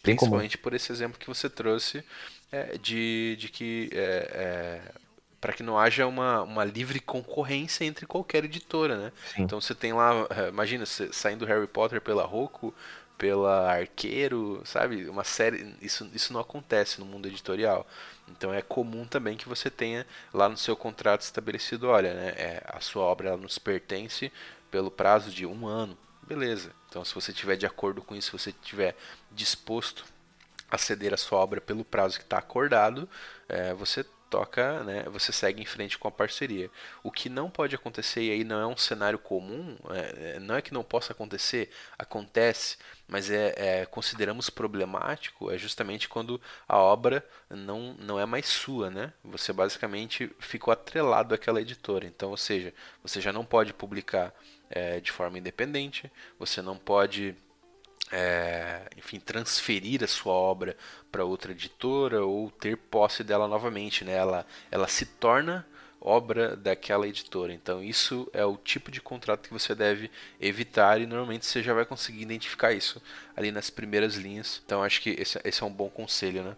principalmente por esse exemplo que você trouxe é, de, de que é, é, para que não haja uma, uma livre concorrência entre qualquer editora, né? Sim. Então você tem lá, imagina, saindo Harry Potter pela Roku, pela Arqueiro, sabe? Uma série, isso, isso não acontece no mundo editorial. Então é comum também que você tenha lá no seu contrato estabelecido, olha, né, é, a sua obra nos pertence pelo prazo de um ano, beleza. Então se você tiver de acordo com isso, se você tiver disposto a ceder a sua obra pelo prazo que está acordado, é, você toca, né, você segue em frente com a parceria. O que não pode acontecer, e aí não é um cenário comum, é, é, não é que não possa acontecer, acontece, mas é, é, consideramos problemático é justamente quando a obra não, não é mais sua, né? Você basicamente ficou atrelado àquela editora. Então, ou seja, você já não pode publicar é, de forma independente, você não pode é, enfim, transferir a sua obra para outra editora ou ter posse dela novamente, né? Ela, ela se torna obra daquela editora. Então isso é o tipo de contrato que você deve evitar e normalmente você já vai conseguir identificar isso ali nas primeiras linhas. Então acho que esse, esse é um bom conselho, né?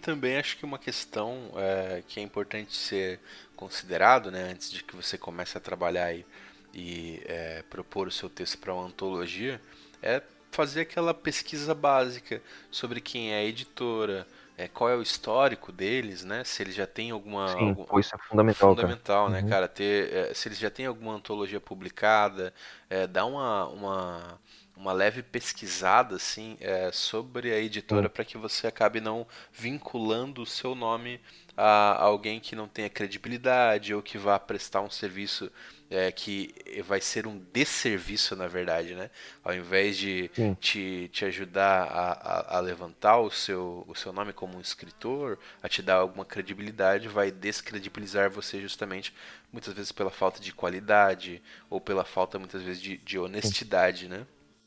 Também acho que uma questão é, que é importante ser considerado, né, antes de que você comece a trabalhar aí e é, propor o seu texto para uma antologia é fazer aquela pesquisa básica sobre quem é a editora, é, qual é o histórico deles, né? Se eles já têm alguma. Sim, algum, isso é fundamental. Fundamental, cara. né, uhum. cara? Ter, é, se eles já têm alguma antologia publicada, é, dar uma, uma, uma leve pesquisada assim, é, sobre a editora para que você acabe não vinculando o seu nome a alguém que não tenha credibilidade ou que vá prestar um serviço é, que vai ser um desserviço, na verdade, né? Ao invés de te, te ajudar a, a, a, levantar o seu, o seu nome como um escritor, a te dar alguma credibilidade, vai descredibilizar você justamente, muitas vezes pela falta de qualidade ou pela falta, muitas vezes, de, de honestidade, Sim. né?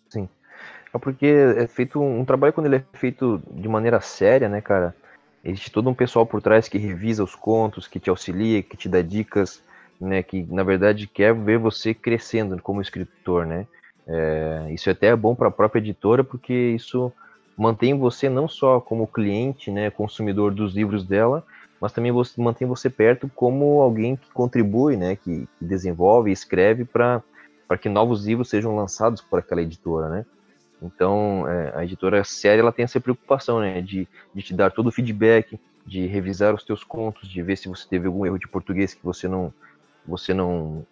Sim. É porque é feito um, um trabalho quando ele é feito de maneira séria, né, cara? Existe todo um pessoal por trás que revisa os contos, que te auxilia, que te dá dicas, né, que na verdade quer ver você crescendo como escritor, né? É, isso até é bom para a própria editora porque isso mantém você não só como cliente, né, consumidor dos livros dela, mas também você, mantém você perto como alguém que contribui, né, que, que desenvolve, escreve para para que novos livros sejam lançados por aquela editora, né? Então, é, a editora séria ela tem essa preocupação, né, de, de te dar todo o feedback, de revisar os teus contos, de ver se você teve algum erro de português que você não você não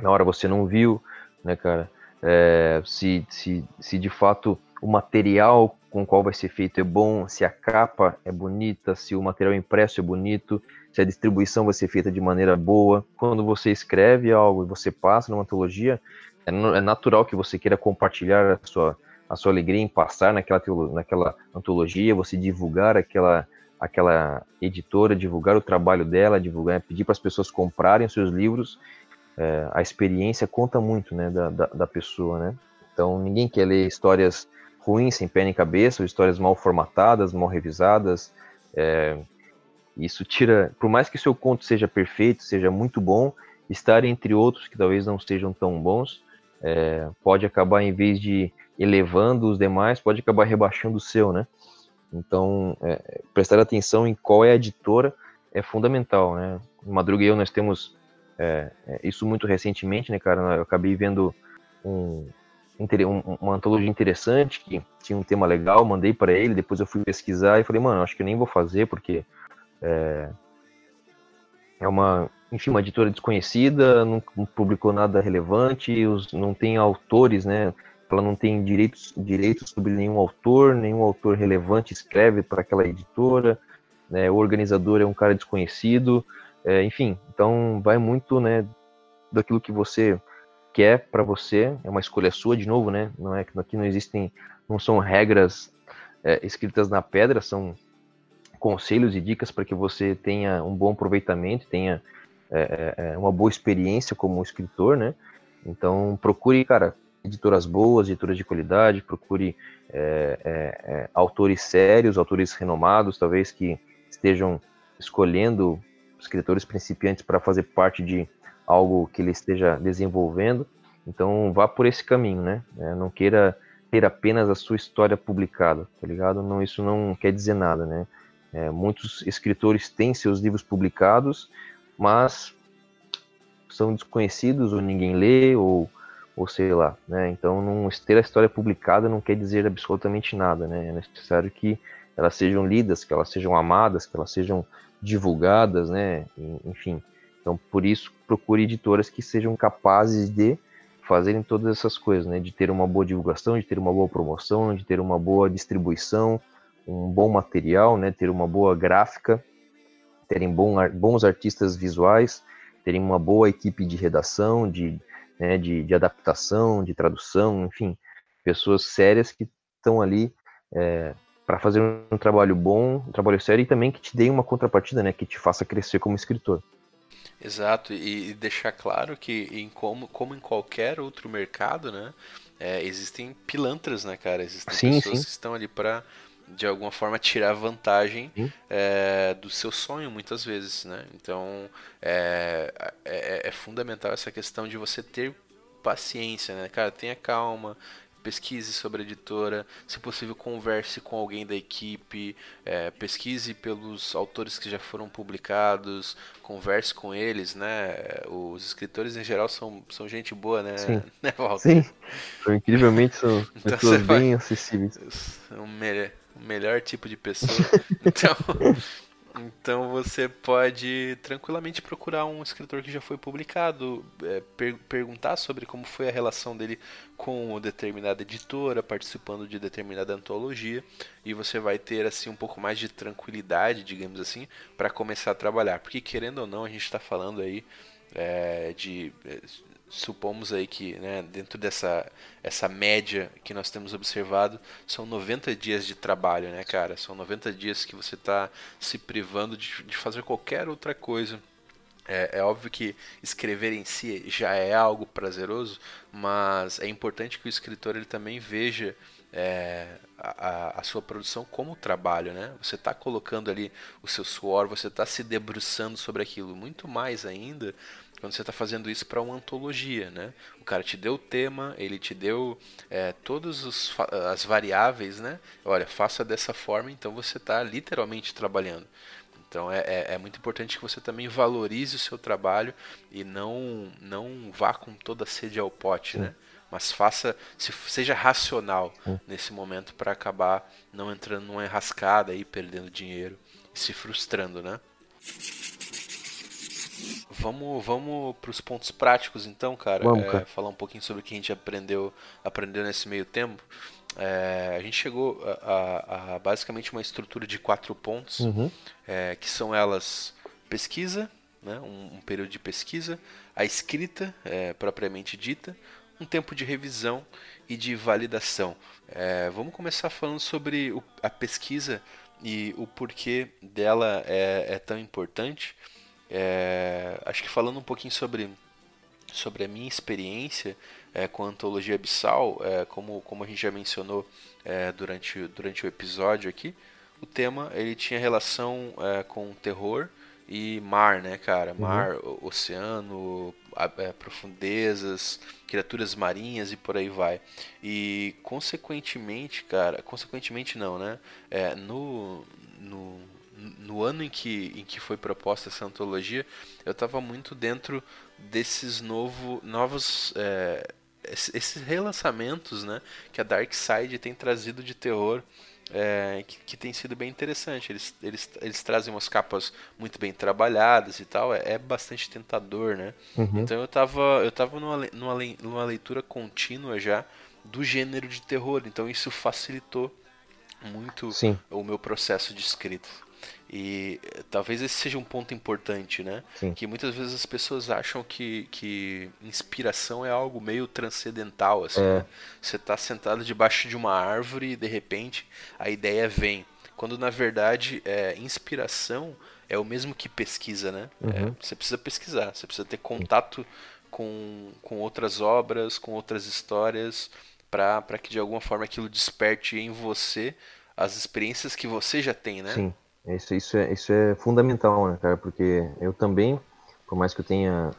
na hora você não viu, né, cara? É, se, se, se de fato o material com o qual vai ser feito é bom, se a capa é bonita, se o material impresso é bonito, se a distribuição vai ser feita de maneira boa. Quando você escreve algo e você passa numa antologia, é, é natural que você queira compartilhar a sua, a sua alegria em passar naquela, naquela antologia, você divulgar aquela, aquela editora, divulgar o trabalho dela, divulgar, pedir para as pessoas comprarem os seus livros. É, a experiência conta muito né, da, da, da pessoa, né? Então, ninguém quer ler histórias ruins, sem pé nem cabeça, ou histórias mal formatadas, mal revisadas. É, isso tira, por mais que seu conto seja perfeito, seja muito bom, estar entre outros que talvez não sejam tão bons, é, pode acabar, em vez de elevando os demais, pode acabar rebaixando o seu, né? Então, é, prestar atenção em qual é a editora é fundamental, né? Madruga e eu, nós temos é, é isso muito recentemente, né, cara? Eu acabei vendo um, uma antologia interessante, que tinha um tema legal, mandei para ele, depois eu fui pesquisar e falei, mano, acho que eu nem vou fazer, porque é, é uma, enfim, uma editora desconhecida, não, não publicou nada relevante, os, não tem autores, né, ela não tem direitos, direitos sobre nenhum autor, nenhum autor relevante escreve para aquela editora, né, o organizador é um cara desconhecido, é, enfim, então vai muito, né, daquilo que você quer para você, é uma escolha sua de novo, né? Não é que aqui não existem, não são regras é, escritas na pedra, são conselhos e dicas para que você tenha um bom aproveitamento, tenha é, é, é, uma boa experiência como escritor, né? Então procure, cara, editoras boas, editoras de qualidade, procure é, é, é, autores sérios, autores renomados, talvez que estejam escolhendo escritores principiantes para fazer parte de algo que ele esteja desenvolvendo. Então vá por esse caminho, né? É, não queira ter apenas a sua história publicada, tá ligado? Não, isso não quer dizer nada, né? É, muitos escritores têm seus livros publicados, mas são desconhecidos ou ninguém lê ou ou sei lá, né? Então não ter a história publicada não quer dizer absolutamente nada, né? É necessário que elas sejam lidas, que elas sejam amadas, que elas sejam divulgadas, né? Enfim, então, por isso, procure editoras que sejam capazes de fazerem todas essas coisas, né? De ter uma boa divulgação, de ter uma boa promoção, de ter uma boa distribuição, um bom material, né? Ter uma boa gráfica, terem bom, bons artistas visuais, terem uma boa equipe de redação, de, né, de, de adaptação, de tradução, enfim, pessoas sérias que estão ali é, para fazer um trabalho bom, um trabalho sério e também que te deem uma contrapartida, né? Que te faça crescer como escritor. Exato, e, e deixar claro que em como, como em qualquer outro mercado, né, é, existem pilantras, né, cara? Existem sim, pessoas sim. que estão ali para de alguma forma tirar vantagem é, do seu sonho muitas vezes, né? Então é, é, é, fundamental essa questão de você ter paciência, né, cara? Tenha calma, pesquise sobre a editora, se possível converse com alguém da equipe, é, pesquise pelos autores que já foram publicados, converse com eles, né? Os escritores em geral são, são gente boa, né? Sim, né, Sim. São, incrivelmente são então, pessoas bem acessíveis. O, me o melhor tipo de pessoa. então então você pode tranquilamente procurar um escritor que já foi publicado, é, per perguntar sobre como foi a relação dele com determinada editora, participando de determinada antologia, e você vai ter assim um pouco mais de tranquilidade, digamos assim, para começar a trabalhar. Porque querendo ou não, a gente está falando aí é, de é, supomos aí que né, dentro dessa essa média que nós temos observado, são 90 dias de trabalho, né, cara? São 90 dias que você está se privando de, de fazer qualquer outra coisa. É, é, óbvio que escrever em si já é algo prazeroso, mas é importante que o escritor ele também veja é, a, a, sua produção como trabalho, né? Você está colocando ali o seu suor, você está se debruçando sobre aquilo. Muito mais ainda quando você está fazendo isso para uma antologia, né? O cara te deu o tema, ele te deu é, todas as variáveis, né? Olha, faça dessa forma, então você está literalmente trabalhando. Então é, é, é, muito importante que você também valorize o seu trabalho e não não vá com toda a sede ao pote, né? Mas faça, se, seja racional nesse momento para acabar não entrando numa enrascada e perdendo dinheiro e se frustrando, né? Vamos, vamos para os pontos práticos então, cara. Vamos, é, cara. falar um pouquinho sobre o que a gente aprendeu, aprendeu nesse meio tempo. É, a gente chegou a, a, a, basicamente uma estrutura de quatro pontos, uhum. é, que são elas pesquisa, né, um, um, período de pesquisa, a escrita é, propriamente dita, um tempo de revisão e de validação. É, vamos começar falando sobre o, a pesquisa e o porquê dela é, é tão importante. É, acho que falando um pouquinho sobre, sobre a minha experiência é, com a antologia abissal, é, como, como a gente já mencionou é, durante, durante o episódio aqui, o tema ele tinha relação é, com terror e mar, né, cara? Uhum. Mar, uhum. oceano, é, profundezas, criaturas marinhas e por aí vai. E consequentemente, cara, consequentemente não, né? É, no, no, no ano em que, em que foi proposta essa antologia, eu estava muito dentro desses novo, novos. É, esses relançamentos né, que a Dark Side tem trazido de terror é, que, que, tem sido bem interessante. Eles, eles, eles trazem umas capas muito bem trabalhadas e tal, é, é bastante tentador, né? Uhum. Então eu tava, eu tava numa, numa, numa leitura contínua já do gênero de terror, então isso facilitou muito Sim. o meu processo de escrita. E eh, talvez esse seja um ponto importante, né? Sim. Que muitas vezes as pessoas acham que, que inspiração é algo meio transcendental, assim. É. Né? Você está sentado debaixo de uma árvore e de repente a ideia vem. Quando na verdade é, inspiração é o mesmo que pesquisa, né? É, uhum. É, você precisa pesquisar, você precisa ter contato com, com outras obras, com outras histórias, para que de alguma forma aquilo desperte em você as experiências que você já tem, né? Sim. Isso, isso, é, isso é fundamental, né, cara? Porque eu também, por mais que eu tenha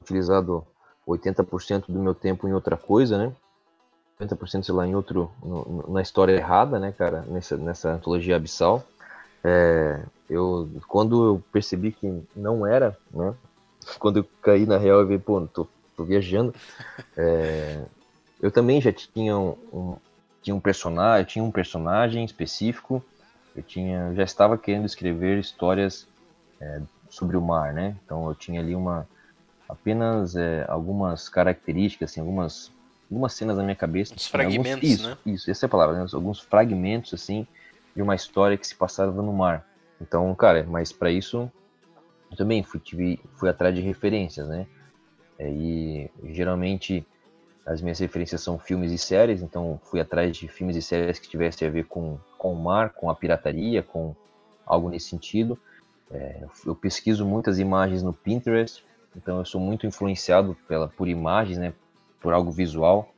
utilizado 80% do meu tempo em outra coisa, né? 50% sei lá em outro no, na história errada, né, cara? Nessa nessa antologia abissal, é, eu quando eu percebi que não era, né? Quando eu caí na real e vi, pô, tô, tô viajando, é, eu também já tinha um, um tinha um personagem, tinha um personagem específico eu tinha, já estava querendo escrever histórias é, sobre o mar, né? Então eu tinha ali uma apenas é, algumas características, assim, algumas algumas cenas na minha cabeça. Os fragmentos, alguns, isso, né? Isso, essa é a palavra, né? alguns fragmentos assim de uma história que se passava no mar. Então, cara, mas para isso eu também fui, tive, fui atrás de referências, né? É, e geralmente as minhas referências são filmes e séries, então fui atrás de filmes e séries que tivessem a ver com, com o mar, com a pirataria, com algo nesse sentido. É, eu pesquiso muitas imagens no Pinterest, então eu sou muito influenciado pela, por imagens, né, por algo visual.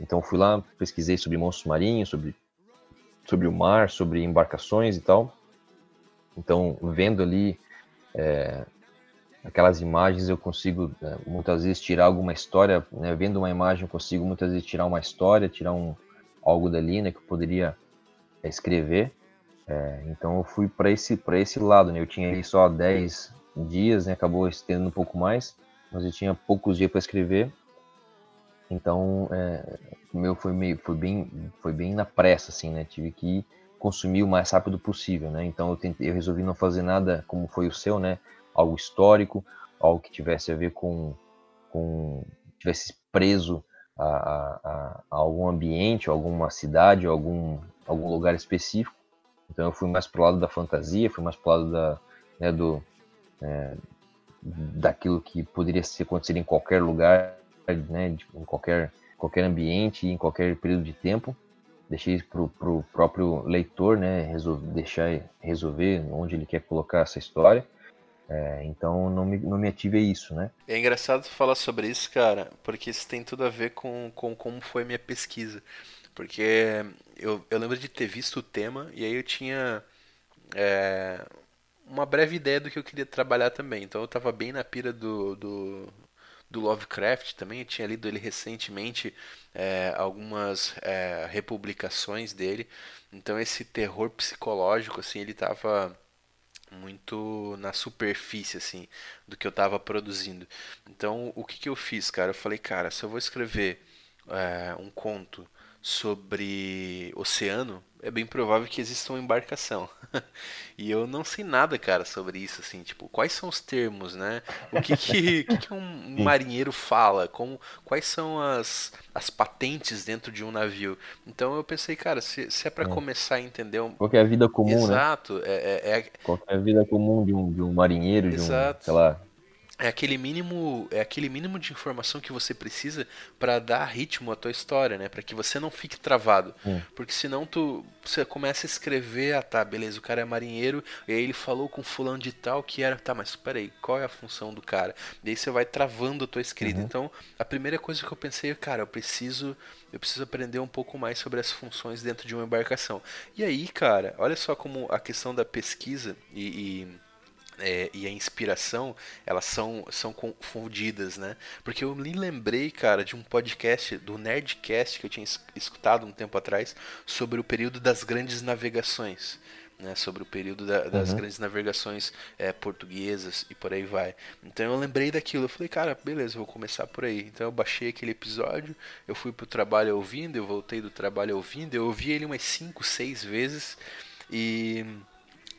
Então fui lá, pesquisei sobre monstros marinhos, sobre, sobre o mar, sobre embarcações e tal. Então, vendo ali é, aquelas imagens eu consigo né, muitas vezes tirar alguma história, né, vendo uma imagem eu consigo muitas vezes tirar uma história, tirar um algo dali, né, que eu poderia escrever. É, então eu fui para esse esse lado, né? Eu tinha aí só 10 dias, né, acabou estendendo um pouco mais, mas eu tinha poucos dias para escrever. Então, é, meu foi meio foi bem foi bem na pressa assim, né? Tive que consumir o mais rápido possível, né? Então eu tentei, eu resolvi não fazer nada como foi o seu, né? algo histórico, algo que tivesse a ver com, com tivesse preso a, a, a algum ambiente, alguma cidade, algum, algum lugar específico. Então eu fui mais pro lado da fantasia, fui mais pro lado da, né, do, é, daquilo que poderia acontecer em qualquer lugar, né, em qualquer, qualquer ambiente, em qualquer período de tempo. Deixei para o próprio leitor, né, resolver, deixar resolver onde ele quer colocar essa história. É, então não me, não me ative a isso, né? É engraçado falar sobre isso, cara, porque isso tem tudo a ver com, com como foi minha pesquisa. Porque eu, eu lembro de ter visto o tema e aí eu tinha é, uma breve ideia do que eu queria trabalhar também. Então eu estava bem na pira do, do, do, Lovecraft também. Eu tinha lido ele recentemente, é, algumas é, republicações dele. Então esse terror psicológico, assim, ele estava muito na superfície assim do que eu estava produzindo. Então, o que, que eu fiz, cara? Eu falei, cara, se eu vou escrever é, um conto sobre oceano, é bem provável que exista uma embarcação. e eu não sei nada, cara, sobre isso, assim, tipo, quais são os termos, né? O que que, que, que um marinheiro fala? Como, quais são as, as patentes dentro de um navio? Então eu pensei, cara, se, se é para é. começar a entender... Um... Qual é a vida comum, Exato, né? Exato. É, é, é... Qual é a vida comum de um, de um marinheiro, Exato. de um, sei lá, é aquele mínimo é aquele mínimo de informação que você precisa para dar ritmo à tua história, né? Para que você não fique travado, hum. porque senão tu você começa a escrever, ah tá, beleza, o cara é marinheiro e aí ele falou com fulano de tal que era, tá, mas peraí, qual é a função do cara? E aí você vai travando a tua escrita. Uhum. Então, a primeira coisa que eu pensei, cara, eu preciso eu preciso aprender um pouco mais sobre as funções dentro de uma embarcação. E aí, cara, olha só como a questão da pesquisa e, e é, e a inspiração, elas são, são confundidas, né? Porque eu me lembrei, cara, de um podcast do Nerdcast que eu tinha escutado um tempo atrás sobre o período das grandes navegações. Né, sobre o período da, das uhum. grandes navegações é, portuguesas e por aí vai. Então eu lembrei daquilo, eu falei, cara, beleza, vou começar por aí. Então eu baixei aquele episódio, eu fui pro trabalho ouvindo, eu voltei do trabalho ouvindo, eu ouvi ele umas 5, 6 vezes e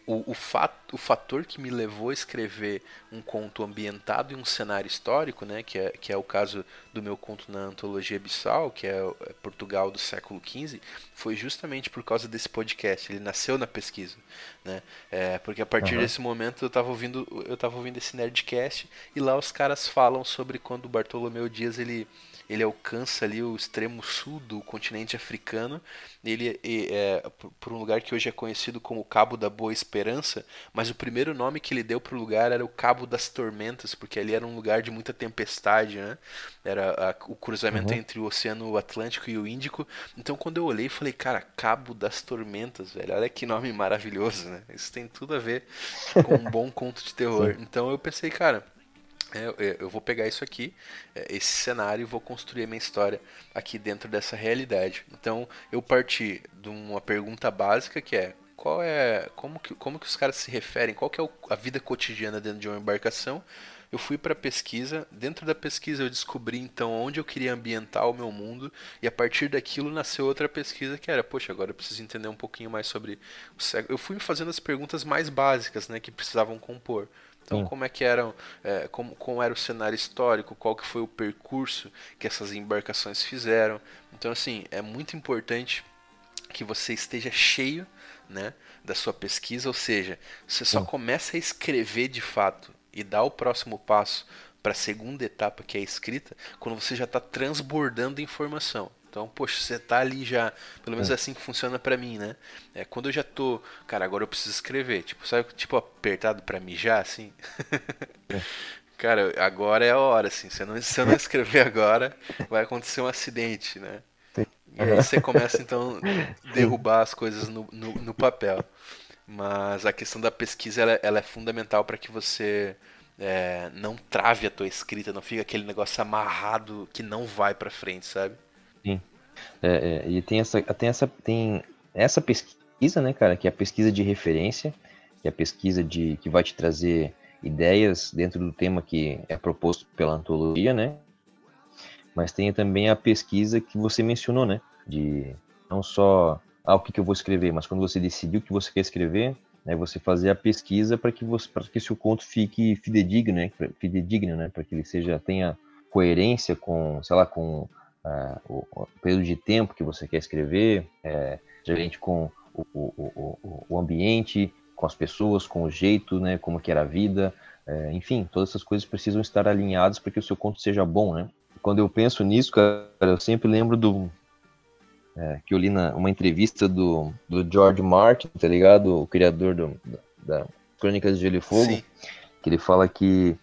o, o, fato, o fator que me levou a escrever um conto ambientado em um cenário histórico, né, que, é, que é o caso do meu conto na antologia Bissau, que é, é Portugal do século XV, foi justamente por causa desse podcast. Ele nasceu na pesquisa, né? É, porque a partir uhum. desse momento eu estava ouvindo, eu tava ouvindo esse nerdcast e lá os caras falam sobre quando o Bartolomeu Dias ele ele alcança ali o extremo sul do continente africano, ele é, por um lugar que hoje é conhecido como Cabo da Boa Esperança, mas o primeiro nome que ele deu para o lugar era o Cabo das Tormentas, porque ali era um lugar de muita tempestade, né? Era a, o cruzamento uhum. entre o Oceano Atlântico e o Índico. Então quando eu olhei, falei, cara, Cabo das Tormentas, velho, olha que nome maravilhoso, né? Isso tem tudo a ver com um bom conto de terror. Então eu pensei, cara, é, eu vou pegar isso aqui, é, esse cenário, e vou construir a minha história aqui dentro dessa realidade. Então, eu parti de uma pergunta básica que é qual é como que, como que os caras se referem, qual que é a vida cotidiana dentro de uma embarcação. Eu fui para pesquisa, dentro da pesquisa eu descobri então onde eu queria ambientar o meu mundo e a partir daquilo nasceu outra pesquisa que era, poxa, agora eu preciso entender um pouquinho mais sobre o. Eu fui fazendo as perguntas mais básicas, né, que precisavam compor. Então, Sim. como é que eram, é, como, como era o cenário histórico, qual que foi o percurso que essas embarcações fizeram. Então, assim, é muito importante que você esteja cheio, né, da sua pesquisa, ou seja, você só Sim. começa a escrever de fato e dá o próximo passo para a segunda etapa que é a escrita, quando você já está transbordando informação. Então, poxa, você tá ali já, pelo menos é assim que funciona para mim, né? É quando eu já tô, cara, agora eu preciso escrever, tipo, sabe, tipo apertado para mijar assim? É. cara, agora é a hora assim, se eu não, se eu não escrever agora, vai acontecer um acidente, né? E aí você começa então a derrubar as coisas no, no, no papel. Mas a questão da pesquisa ela, ela é fundamental para que você é, não trave a tua escrita, não fica aquele negócio amarrado que não vai para frente, sabe? Sim. É, é, e tem essa, tem, essa, tem essa pesquisa, né, cara, que é a pesquisa de referência, que é a pesquisa de, que vai te trazer ideias dentro do tema que é proposto pela antologia, né? Mas tem também a pesquisa que você mencionou, né? De não só ah, o que, que eu vou escrever, mas quando você decidiu o que você quer escrever, né, você fazer a pesquisa para que você para que seu conto fique fidedigno, né, fidedigno, né, para que ele seja tenha coerência com, sei lá, com uh, o, o, período de tempo que você quer escrever, é, com o, o, o, ambiente, com as pessoas, com o jeito, né, como que era a vida, é, enfim, todas essas coisas precisam estar alinhadas para que o seu conto seja bom, né? Quando eu penso nisso, cara, eu sempre lembro do é, que eu li na uma entrevista do, do George Martin, tá ligado? O criador do, da Crônicas de Gelo e Fogo, Sim. que ele fala que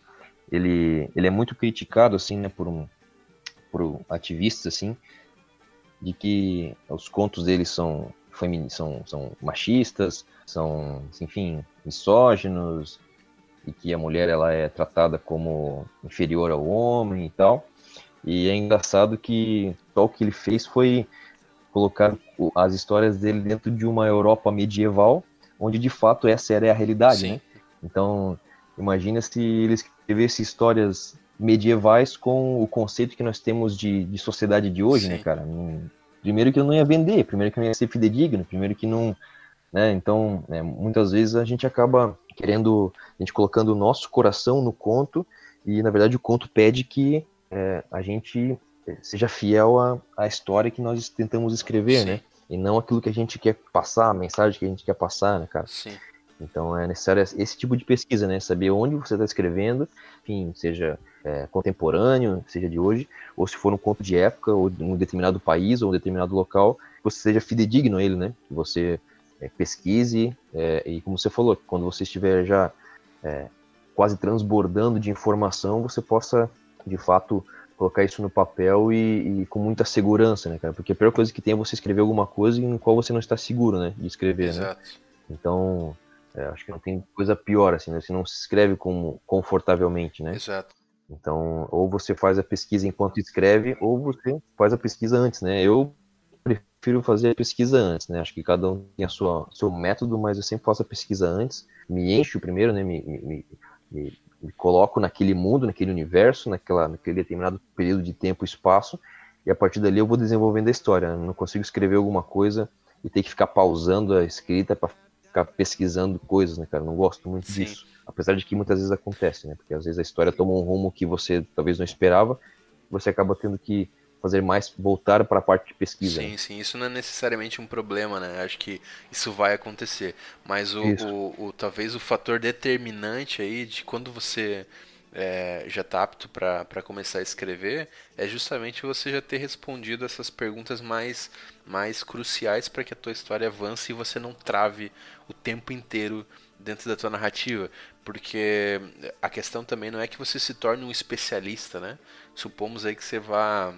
ele, ele é muito criticado, assim, né, por um, por ativistas, assim, de que os contos dele são, são, são machistas, são, enfim, misóginos, e que a mulher ela é tratada como inferior ao homem e tal. E é engraçado que só o que ele fez foi colocar as histórias dele dentro de uma Europa medieval, onde de fato essa era a realidade, né? Então, imagina se ele escrevesse histórias medievais com o conceito que nós temos de, de sociedade de hoje, né, Sim. né, cara? Não, primeiro que eu não ia vender, primeiro que eu não ia ser fidedigno, primeiro que não, né? Então, né, muitas vezes a gente acaba querendo, a gente colocando o nosso coração no conto e na verdade o conto pede que é, a gente seja fiel à, à história que nós tentamos escrever, Sim. né? E não aquilo que a gente quer passar, a mensagem que a gente quer passar, né, cara? Sim. Então é necessário esse tipo de pesquisa, né? Saber onde você está escrevendo, enfim, seja é, contemporâneo, seja de hoje, ou se for um conto de época, ou de um determinado país, ou um determinado local, que você seja fidedigno a ele, né? Que você é, pesquise, é, e como você falou, quando você estiver já é, quase transbordando de informação, você possa, de fato, colocar isso no papel e, e, com muita segurança, né, cara? Porque a pior coisa que tem é você escrever alguma coisa em qual você não está seguro, né, de escrever, né? Exato. né? Então, é, acho que não tem coisa pior, assim, né? Você não se escreve como confortavelmente, né? Exato. Então, ou você faz a pesquisa enquanto escreve, ou você faz a pesquisa antes, né? Eu prefiro fazer a pesquisa antes, né? Acho que cada um tem a sua seu método, mas eu sempre faço a pesquisa antes, me encho primeiro, né? Me, me, me, me coloco naquele mundo, naquele universo, naquela, naquele determinado período de tempo e espaço, e a partir dali eu vou desenvolvendo a história. Eu não consigo escrever alguma coisa e ter que ficar pausando a escrita para ficar pesquisando coisas, né, cara? Eu não gosto muito Sim. disso. Apesar de que muitas vezes acontece, né? Porque às vezes a história toma um rumo que você talvez não esperava, você acaba tendo que fazer mais voltar para a parte de pesquisa. Sim, né? sim, isso não é necessariamente um problema, né? Acho que isso vai acontecer. Mas o, o, o, talvez o fator determinante aí de quando você é, já está apto para começar a escrever, é justamente você já ter respondido essas perguntas mais, mais cruciais para que a tua história avance e você não trave o tempo inteiro dentro da tua narrativa. Porque a questão também não é que você se torne um especialista, né? Supomos aí que você vá.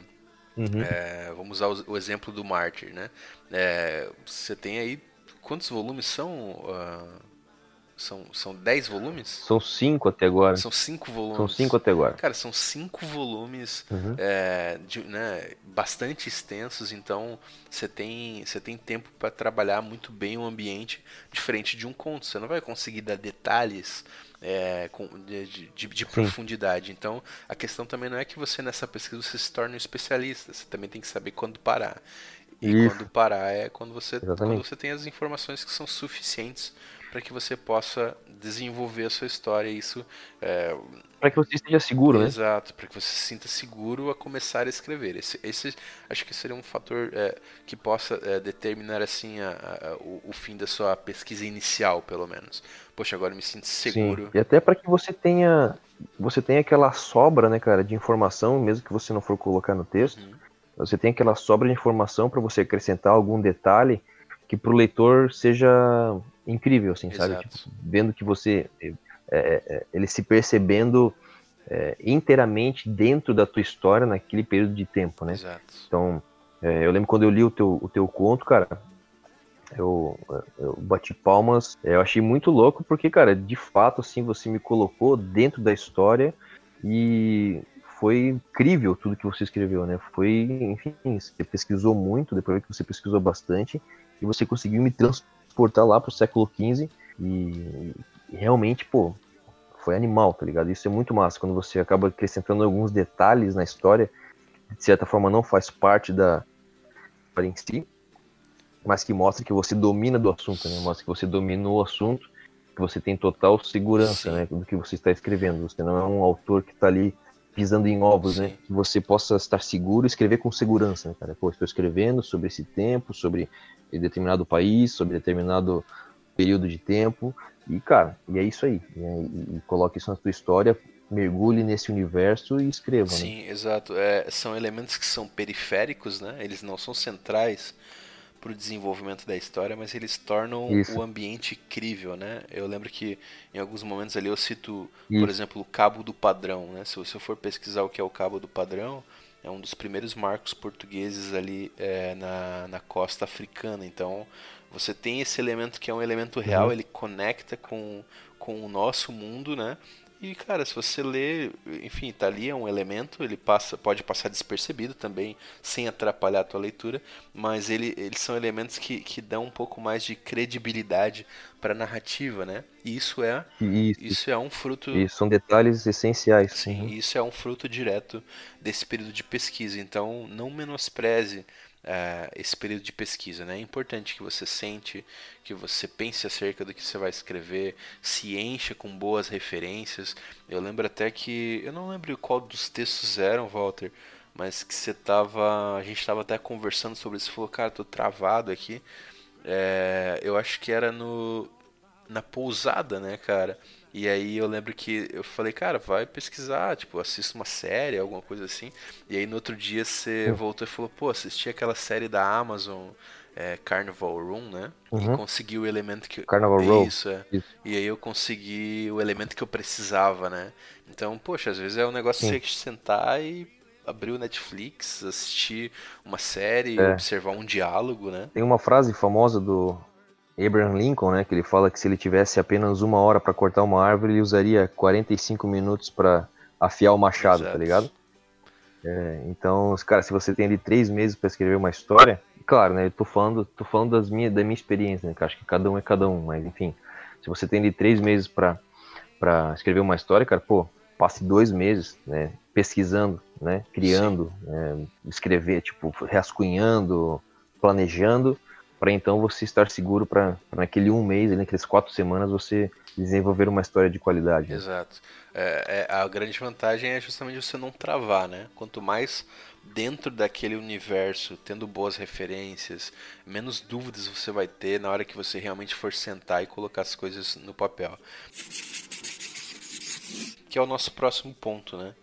Uhum. É, vamos usar o, o, exemplo do Mártir, né? É, você tem aí. Quantos volumes são? Uh, são, são 10 volumes? São 5 até agora. São 5 volumes. São 5 até agora. Cara, são 5 volumes uhum. é, de, né, bastante extensos, então você tem, você tem tempo para trabalhar muito bem o ambiente, diferente de um conto. Você não vai conseguir dar detalhes é, com, de, de, de profundidade. Então, a questão também não é que você nessa pesquisa você se torne um especialista, você também tem que saber quando parar. E Isso. quando parar é quando você, quando você tem as informações que são suficientes para que você possa desenvolver a sua história. Isso é... para que você esteja seguro, Exato, né? Exato, para que você se sinta seguro a começar a escrever. Esse, esse acho que seria um fator é, que possa é, determinar assim a, a, o, o, fim da sua pesquisa inicial, pelo menos. Poxa, agora eu me sinto seguro. Sim. E até para que você tenha você tenha aquela sobra, né, cara, de informação, mesmo que você não for colocar no texto. Uhum. Você tem aquela sobra de informação para você acrescentar algum detalhe que para o leitor seja incrível, assim, Exato. sabe? Tipo, vendo que você. É, ele se percebendo é, inteiramente dentro da tua história naquele período de tempo, né? Exato. Então, é, eu lembro quando eu li o teu, o teu conto, cara, eu, eu bati palmas, eu achei muito louco, porque, cara, de fato, assim, você me colocou dentro da história e foi incrível tudo que você escreveu, né? Foi, enfim, você pesquisou muito, depois que você pesquisou bastante, e você conseguiu me transportar lá pro século XV e, e realmente, pô, foi animal, tá ligado? Isso é muito massa, quando você acaba acrescentando alguns detalhes na história, que de certa forma não faz parte da história em si, mas que mostra que você domina do assunto, né? Mostra que você dominou o assunto, que você tem total segurança, né, do que você está escrevendo. Você não é um autor que está ali pisando em ovos, né? Que você possa estar seguro e escrever com segurança, né, cara? Pô, estou escrevendo sobre esse tempo, sobre determinado país, sobre determinado período de tempo. E, cara, e é isso aí. Né? E, e coloque isso na sua história, mergulhe nesse universo e escreva. Né? Sim, né? exato. É, são elementos que são periféricos, né? Eles não são centrais para o desenvolvimento da história, mas eles tornam Isso. o ambiente crível, né? Eu lembro que em alguns momentos ali eu cito, Isso. por exemplo, o Cabo do Padrão, né? Se você for pesquisar o que é o Cabo do Padrão, é um dos primeiros marcos portugueses ali é, na, na costa africana. Então você tem esse elemento que é um elemento real, uhum. ele conecta com, com o nosso mundo, né? E, cara, se você lê, enfim, tá ali é um elemento, ele passa, pode passar despercebido também, sem atrapalhar a tua leitura, mas ele, eles são elementos que, que dão um pouco mais de credibilidade para a narrativa, né? E isso é, isso, isso é um fruto... E são detalhes essenciais. Sim, uhum. isso é um fruto direto desse período de pesquisa, então não menospreze é, esse período de pesquisa, né? É importante que você sente, que você pense acerca do que você vai escrever, se encha com boas referências. Eu lembro até que eu não lembro qual dos textos eram, Walter, mas que você tava, a gente estava até conversando sobre isso, você falou, cara, tô travado aqui. É, eu acho que era no na pousada, né, cara? E aí eu lembro que eu falei, cara, vai pesquisar, tipo, assista uma série, alguma coisa assim. E aí no outro dia você uhum. voltou e falou, pô, assisti aquela série da Amazon, é, Carnival Room, né? Uhum. E consegui o elemento que. Carnival Room. Isso, é. Isso. E aí eu consegui o elemento que eu precisava, né? Então, poxa, às vezes é um negócio Sim. você sentar e abrir o Netflix, assistir uma série, é. observar um diálogo, né? Tem uma frase famosa do Abraham Lincoln, né, que ele fala que se ele tivesse apenas uma hora para cortar uma árvore, ele usaria 45 minutos para afiar o machado, tá Exato. tá ligado? É, então, cara, se você tem ali três meses para escrever uma história, claro, né, eu tô falando, tô falando das minha, da minha experiência, né, que acho que cada um é cada um, mas enfim, se você tem ali três meses para para escrever uma história, cara, pô, passe dois meses, né, pesquisando, né, criando, é, escrever, tipo, rascunhando, planejando, para então você estar seguro para naquele um mês, naqueles quatro semanas, você desenvolver uma história de qualidade. Né? Exato. É, é, a grande vantagem é justamente você não travar, né? Quanto mais dentro daquele universo, tendo boas referências, menos dúvidas você vai ter na hora que você realmente for sentar e colocar as coisas no papel. Que é o nosso próximo ponto, né?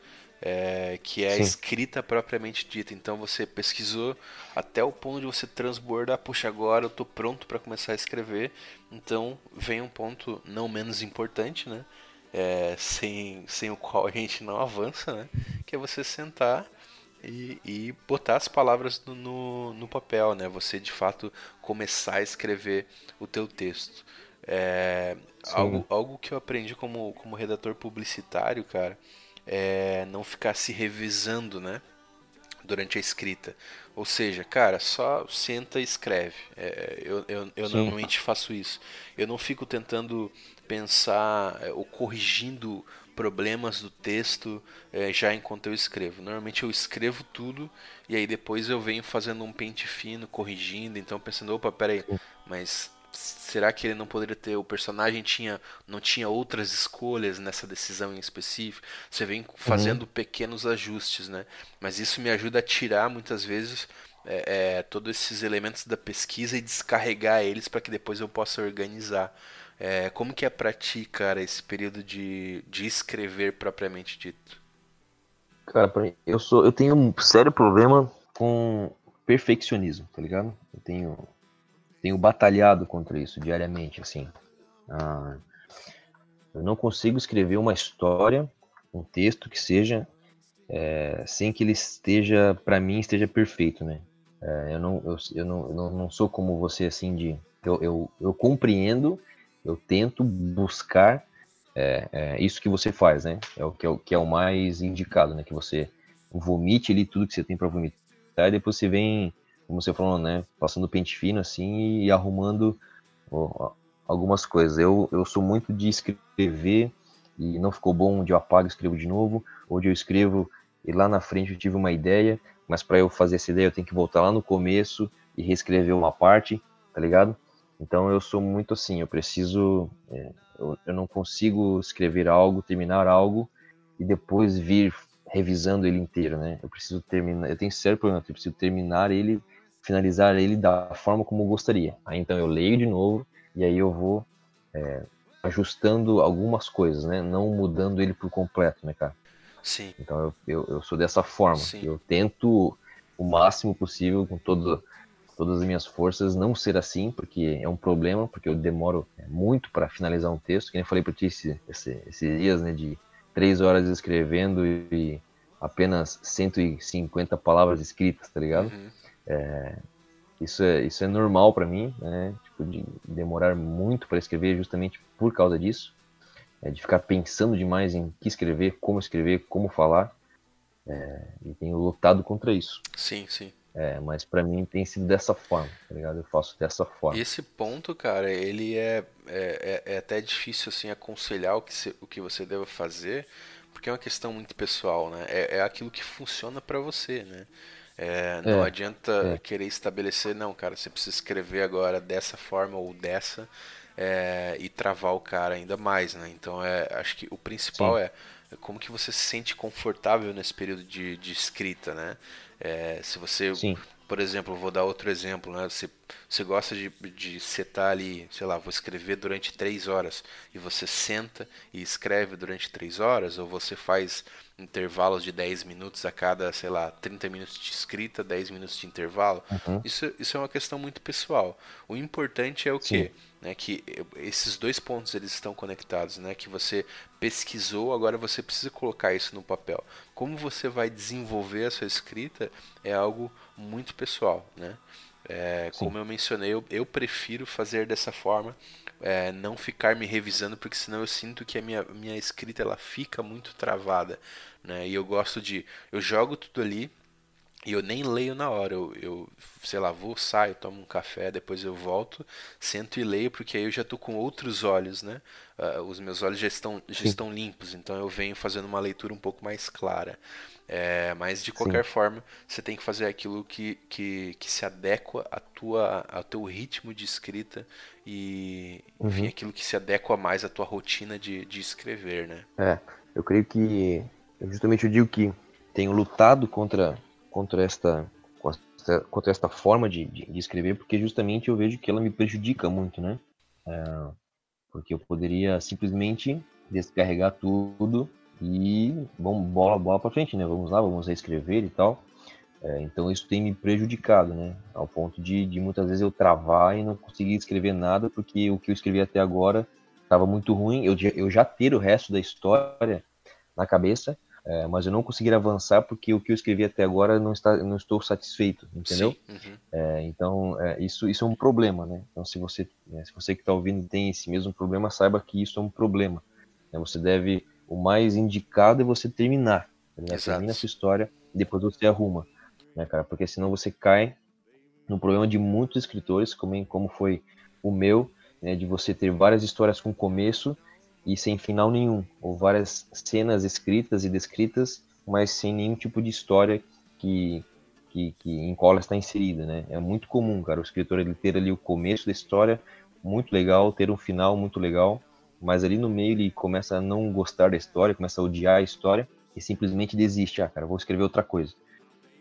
É, que é a escrita propriamente dita. Então você pesquisou até o ponto de você transbordar, puxa, agora eu estou pronto para começar a escrever. Então vem um ponto não menos importante, né? É, sem, sem o qual a gente não avança, né? Que é você sentar e, e botar as palavras no, no, no, papel, né? Você de fato começar a escrever o teu texto. É, algo, algo que eu aprendi como, como redator publicitário, cara, é, não ficar se revisando, né? Durante a escrita. Ou seja, cara, só senta e escreve. É, eu eu, eu normalmente faço isso. Eu não fico tentando pensar é, ou corrigindo problemas do texto é, já enquanto eu escrevo. Normalmente eu escrevo tudo e aí depois eu venho fazendo um pente fino, corrigindo. Então pensando, opa, peraí, mas será que ele não poderia ter o personagem tinha não tinha outras escolhas nessa decisão em específico? Você vem fazendo uhum. pequenos ajustes né? Mas isso me ajuda a tirar muitas vezes é, é, todos esses elementos da pesquisa e descarregar eles para que depois eu possa organizar. É, como que é para ti cara esse período de, de escrever propriamente dito? Cara eu sou eu tenho um sério problema com perfeccionismo tá ligado? Eu tenho tenho batalhado contra isso diariamente, assim. Ah, eu não consigo escrever uma história, um texto que seja é, sem que ele esteja, para mim, esteja perfeito, né? É, eu, não, eu, eu, não, eu não, sou como você, assim, de... Eu, eu, eu compreendo, eu tento buscar é, é, isso que você faz, né? É o que, é o que é o mais indicado, né? Que você vomite ali tudo que você tem para vomitar e depois você vem como você falou, né? Passando pente fino assim e arrumando ó, algumas coisas. Eu, eu sou muito de escrever e não ficou bom, onde eu apago e escrevo de novo, onde eu escrevo e lá na frente eu tive uma ideia, mas para eu fazer essa ideia eu tenho que voltar lá no começo e reescrever uma parte, tá ligado? Então eu sou muito assim, eu preciso, é, eu, eu não consigo escrever algo, terminar algo e depois vir revisando ele inteiro, né? Eu preciso terminar, eu tenho sério problema, eu preciso terminar ele finalizar ele da forma como eu gostaria. Aí então eu leio de novo e aí eu vou é, ajustando algumas coisas, né? Não mudando ele por completo, né, cara? Sim. Então eu, eu, eu sou dessa forma. Sim. Eu tento o máximo possível com todo, todas as minhas forças não ser assim, porque é um problema, porque eu demoro é, muito para finalizar um texto. Que nem falei para ti esse, esse, esses dias, né? De três horas escrevendo e apenas 150 palavras escritas, tá ligado? Uhum. É, isso, é, isso é normal para mim, né? Tipo, de demorar muito para escrever justamente por causa disso. É, de ficar pensando demais em que escrever, como escrever, como falar. É, e tenho lutado contra isso. Sim, sim. É, mas para mim tem sido dessa forma, tá ligado? Eu faço dessa forma. Esse ponto, cara, ele é, é, é, é até difícil assim aconselhar o que, se, o que você deve fazer, porque é uma questão muito pessoal, né? É, é aquilo que funciona para você, né? É, não é, adianta é. querer estabelecer, não, cara, você precisa escrever agora dessa forma ou dessa é, e travar o cara ainda mais, né? Então é, acho que o principal é, é como que você se sente confortável nesse período de, de escrita, né? É, se você Sim por exemplo, vou dar outro exemplo, né? Você, você gosta de, de setar ali, sei lá, vou escrever durante três horas e você senta e escreve durante três horas, ou você faz intervalos de 10 minutos a cada, sei lá, 30 minutos de escrita, 10 minutos de intervalo. Uhum. Isso, isso é uma questão muito pessoal. O importante é o quê? Né, que esses dois pontos eles estão conectados, né? Que você pesquisou, agora você precisa colocar isso no papel. Como você vai desenvolver a sua escrita é algo muito pessoal, né? É, como eu mencionei, eu, eu, prefiro fazer dessa forma, é, não ficar me revisando, porque senão eu sinto que a minha, minha escrita ela fica muito travada, né? E eu gosto de, eu jogo tudo ali, e eu nem leio na hora, eu, eu, sei lá, vou, saio, tomo um café, depois eu volto, sento e leio, porque aí eu já estou com outros olhos, né? Uh, os meus olhos já estão, já estão limpos, então eu venho fazendo uma leitura um pouco mais clara. É, mas de qualquer Sim. forma, você tem que fazer aquilo que, que, que se adequa à tua, ao teu ritmo de escrita e, enfim, uhum. aquilo que se adequa mais à tua rotina de, de escrever, né? É, eu creio que, justamente eu digo que tenho lutado contra contra esta contra esta forma de, de, de, escrever, porque justamente eu vejo que ela me prejudica muito, né? É, porque eu poderia simplesmente descarregar tudo e vamos bola bola para frente, né? Vamos lá, vamos reescrever e tal. É, então isso tem me prejudicado, né? Ao ponto de, de muitas vezes eu travar e não conseguir escrever nada porque o que eu escrevi até agora estava muito ruim. Eu, eu já ter o resto da história na cabeça, é, mas eu não consegui avançar porque o que eu escrevi até agora não está, não estou satisfeito, entendeu? Uhum. É, então é, isso, isso é um problema, né? Então se você, né, se você que está ouvindo tem esse mesmo problema, saiba que isso é um problema. Né? Você deve, o mais indicado é você terminar, né? termina sua história, depois você arruma, né, cara? Porque senão você cai no problema de muitos escritores, como, como foi o meu, né, de você ter várias histórias com começo e sem final nenhum, ou várias cenas escritas e descritas, mas sem nenhum tipo de história que, que, que em qual está inserida, né? É muito comum, cara, o escritor ele ter ali o começo da história muito legal, ter um final muito legal, mas ali no meio ele começa a não gostar da história, começa a odiar a história e simplesmente desiste, ah, cara, vou escrever outra coisa.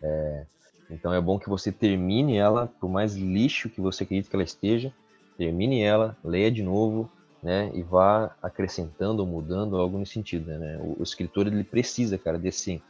É, então é bom que você termine ela, por mais lixo que você acredite que ela esteja, termine ela, leia de novo, né, e vá acrescentando ou mudando algo nesse sentido, né? O, o, escritor ele precisa, cara, desse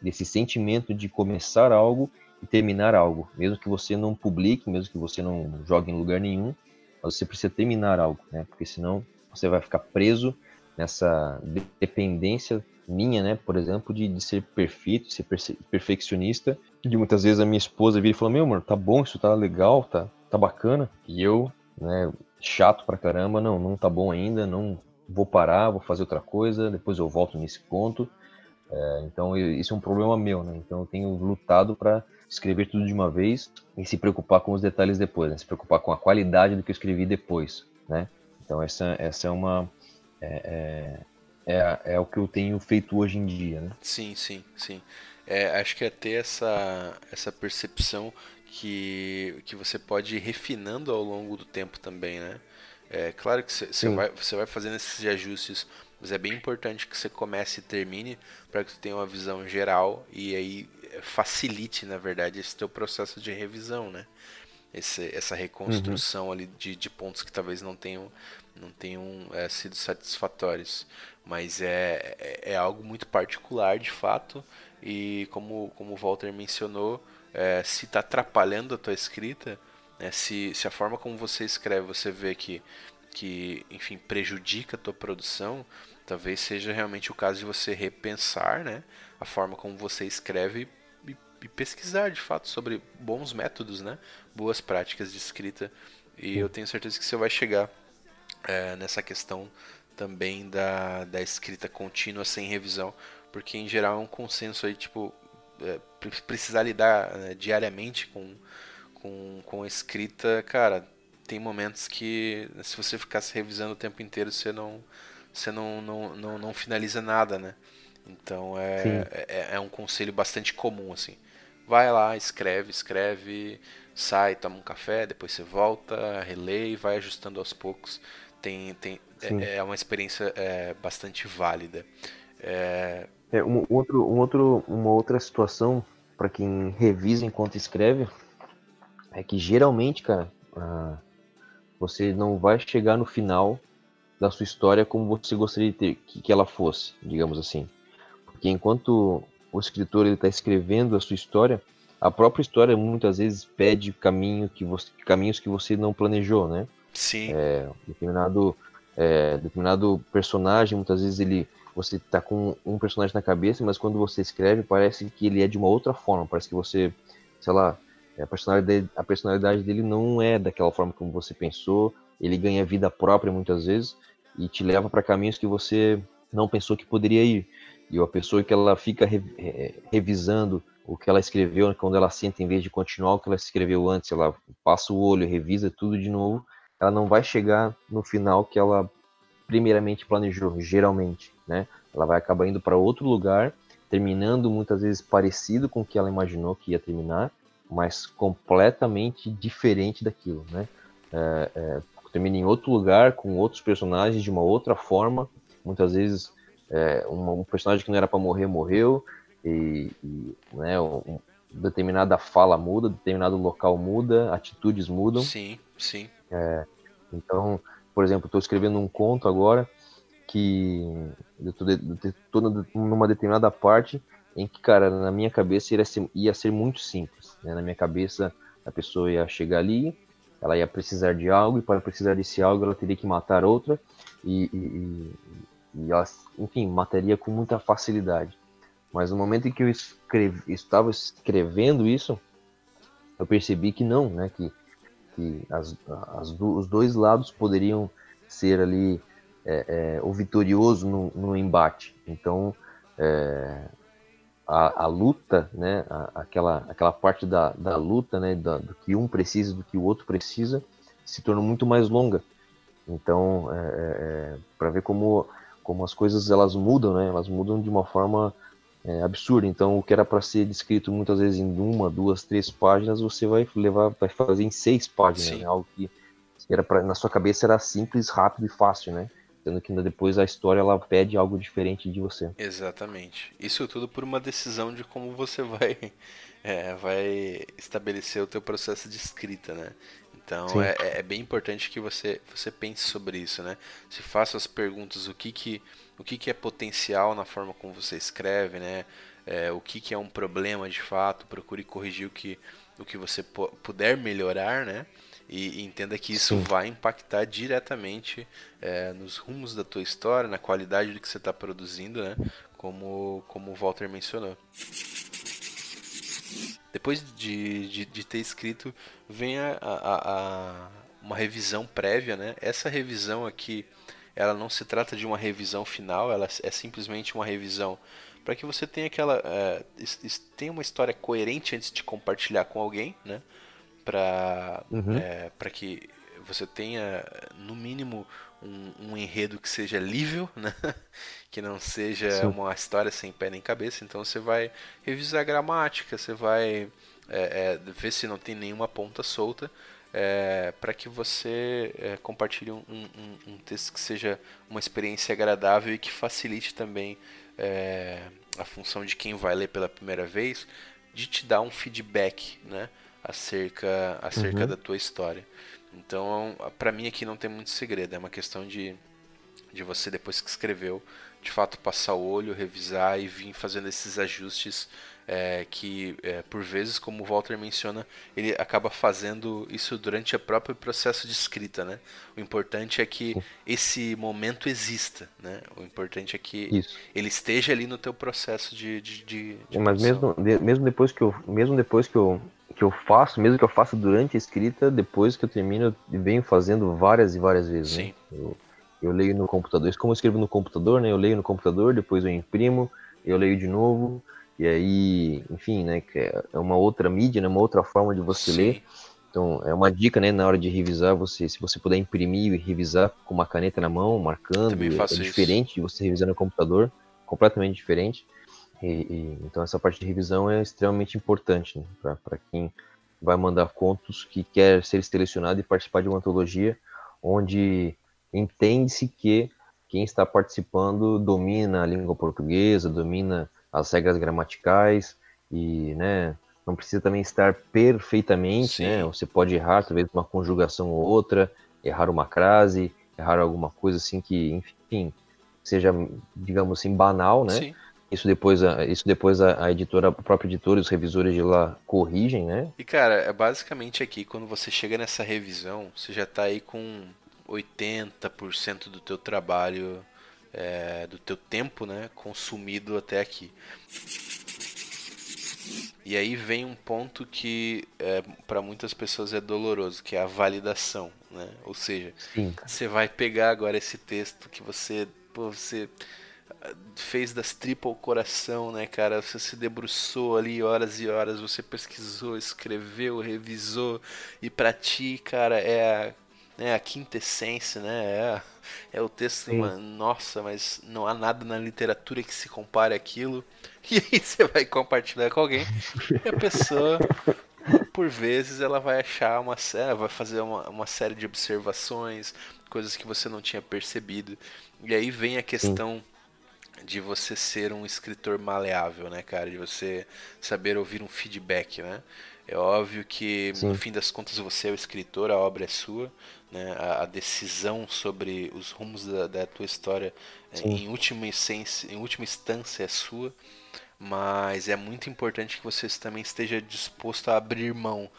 desse sentimento de começar algo e terminar algo, mesmo que você não publique, mesmo que você não jogue em lugar nenhum, você precisa terminar algo, né? Porque senão você vai ficar preso nessa dependência minha, né, por exemplo, de, de ser perfeito, ser perfeccionista, de muitas vezes a minha esposa vir e falar, meu amor, tá bom, isso tá legal, tá, tá bacana, e eu, né, chato pra caramba, não, não tá bom ainda, não vou parar, vou fazer outra coisa, depois eu volto nesse ponto. É, então isso é um problema meu, né? Então eu tenho lutado para escrever tudo de uma vez e se preocupar com os detalhes depois, né? se preocupar com a qualidade do que eu escrevi depois, né? Então essa, essa é uma é, é, é, é o que eu tenho feito hoje em dia, né? Sim, sim, sim. É, acho que é ter essa, essa percepção que, que você pode ir refinando ao longo do tempo também, né? É claro que você vai, vai fazendo esses ajustes, mas é bem importante que você comece e termine para que você tenha uma visão geral e aí facilite, na verdade, esse teu processo de revisão, né? Esse, essa reconstrução uhum. ali de, de pontos que talvez não tenham, não tenham é, sido satisfatórios. Mas é, é, é algo muito particular, de fato, e como, como o Walter mencionou, é, se está atrapalhando a tua escrita, né, se, se a forma como você escreve você vê que, que enfim, prejudica a tua produção, talvez seja realmente o caso de você repensar né, a forma como você escreve e, e pesquisar de fato sobre bons métodos, né, boas práticas de escrita. E eu tenho certeza que você vai chegar é, nessa questão também da, da escrita contínua sem revisão, porque em geral é um consenso aí, tipo, precisar lidar né, diariamente com, com, com escrita, cara, tem momentos que se você ficar se revisando o tempo inteiro, você não, você não, não, não, não finaliza nada, né? Então é, é, é, um conselho bastante comum, assim. vai lá, escreve, escreve, sai, toma um café, depois você volta, relê e vai ajustando aos poucos. Tem, tem, é, é, uma experiência é, bastante válida. É... é um outro, um outro, uma outra situação para quem revisa enquanto escreve é que geralmente, cara, ah, você não vai chegar no final da sua história como você gostaria de ter, que, que ela fosse, digamos assim. Porque enquanto o escritor está escrevendo a sua história, a própria história muitas vezes pede caminho que você, caminhos que você não planejou, né? Sim. É, determinado, é, determinado personagem, muitas vezes ele você está com um personagem na cabeça, mas quando você escreve parece que ele é de uma outra forma, parece que você, sei lá, a personalidade, a personalidade dele não é daquela forma como você pensou, ele ganha vida própria muitas vezes e te leva para caminhos que você não pensou que poderia ir. E a pessoa que ela fica re, revisando o que ela escreveu, quando ela senta, em vez de continuar o que ela escreveu antes, ela passa o olho, revisa tudo de novo, ela não vai chegar no final que ela primeiramente planejou, geralmente, né? Ela vai acabar indo para outro lugar, terminando muitas vezes parecido com o que ela imaginou que ia terminar, mas completamente diferente daquilo, né? É, é, termina em outro lugar, com outros personagens, de uma outra forma. Muitas vezes, é, um, um, personagem que não era para morrer, morreu, e, e né, um, determinada fala muda, determinado local muda, atitudes mudam. Sim, sim. É, então, por exemplo, estou escrevendo um conto agora que eu estou numa determinada parte em que, cara, na minha cabeça ia ser, ia ser muito simples. Né? Na minha cabeça, a pessoa ia chegar ali, ela ia precisar de algo, e para precisar desse algo, ela teria que matar outra, e, e, e ela, enfim, mataria com muita facilidade. Mas no momento em que eu escrevi, estava escrevendo isso, eu percebi que não, né? Que, que as, as, os dois lados poderiam ser ali é, é, o vitorioso no, no embate. Então, é, a, a luta, né, a, aquela, aquela parte da, da luta, né, da, do que um precisa, do que o outro precisa, se tornou muito mais longa. Então, é, é, é para ver como, como as coisas elas mudam, né, elas mudam de uma forma é, absurda. Então, o que era para ser descrito muitas vezes em uma, duas, três páginas, você vai levar, vai fazer em seis páginas, né, algo que era pra, na sua cabeça era simples, rápido e fácil, né? sendo que depois a história ela pede algo diferente de você. Exatamente. Isso tudo por uma decisão de como você vai é, vai estabelecer o teu processo de escrita, né? Então é, é, é, bem importante que você você pense sobre isso, né? Se faça as perguntas o que que o que que é potencial na forma como você escreve, né? É, o que que é um problema de fato, procure corrigir o que o que você puder melhorar, né? E, entenda que isso Sim. vai impactar diretamente é, nos rumos da tua história, na qualidade do que você está produzindo, né? Como, como o Walter mencionou. Depois de, de, de ter escrito, vem a, a, a, uma revisão prévia, né? Essa revisão aqui, ela não se trata de uma revisão final, ela é simplesmente uma revisão para que você tenha aquela é, tenha uma história coerente antes de compartilhar com alguém, né? para uhum. é, para que você tenha no mínimo um, um, enredo que seja lível, né? que não seja Sim. uma história sem pé nem cabeça. Então você vai revisar a gramática, você vai é, é, ver se não tem nenhuma ponta solta. É, para que você é, compartilhe um, um, um, texto que seja uma experiência agradável e que facilite também é, a função de quem vai ler pela primeira vez de te dar um feedback, né? acerca, acerca uhum. da tua história. Então, para mim aqui não tem muito segredo, é uma questão de, de você, depois que escreveu, de fato passar o olho, revisar e vir fazendo esses ajustes é, que, é, por vezes, como o Walter menciona, ele acaba fazendo isso durante o próprio processo de escrita, né? O importante é que esse momento exista, né? O importante é que isso. ele esteja ali no teu processo de, de, de, de Mas mesmo, mesmo depois que eu, mesmo depois que eu que eu faço, mesmo que eu faça durante a escrita, depois que eu termino, eu venho fazendo várias e várias vezes. Né? Sim. Né? Eu, eu, leio no computador. Isso como eu escrevo no computador, né? Eu leio no computador, depois eu imprimo, eu leio de novo, e aí, enfim, né? É, é uma outra mídia, né? Uma outra forma de você Sim. ler. Então, é uma dica, né, na hora de revisar, você, se você puder imprimir e revisar com uma caneta na mão, marcando, é, é diferente de você revisar no computador, completamente diferente. E, e, então essa parte de revisão é extremamente importante né, para quem vai mandar contos que quer ser selecionado e participar de uma antologia onde entende-se que quem está participando domina a língua portuguesa, domina as regras gramaticais e, né, não precisa também estar perfeitamente, né? Você pode errar talvez uma conjugação ou outra, errar uma crase, errar alguma coisa assim que, enfim, seja, digamos assim, banal, né? Sim. Isso depois, a, isso depois a, a, editora, a própria editora e os revisores de lá corrigem, né? E cara, é basicamente aqui, quando você chega nessa revisão, você já está aí com 80% do teu trabalho, é, do teu tempo, né, consumido até aqui. E aí vem um ponto que é, para muitas pessoas é doloroso, que é a validação, né? Ou seja, Sim. você vai pegar agora esse texto que você, pô, você ah, fez das tripas ao coração, né, cara? Você se debruçou ali horas e horas, você pesquisou, escreveu, revisou e para ti, cara, é a né, a quintessência, né? É, é o texto, uma, nossa, mas não há nada na literatura que se compare aquilo. E aí você vai compartilhar com alguém e a pessoa, por vezes, ela vai achar uma série, vai fazer uma, uma série de observações, coisas que você não tinha percebido. E aí vem a questão Sim. de você ser um escritor maleável, né, cara? De você saber ouvir um feedback, né? É óbvio que, Sim. no fim das contas, você é o escritor, a obra é sua, né? a, a decisão sobre os rumos da, da tua história, é, em última, essência, em última instância, é sua, mas é muito importante que você também esteja disposto a abrir mão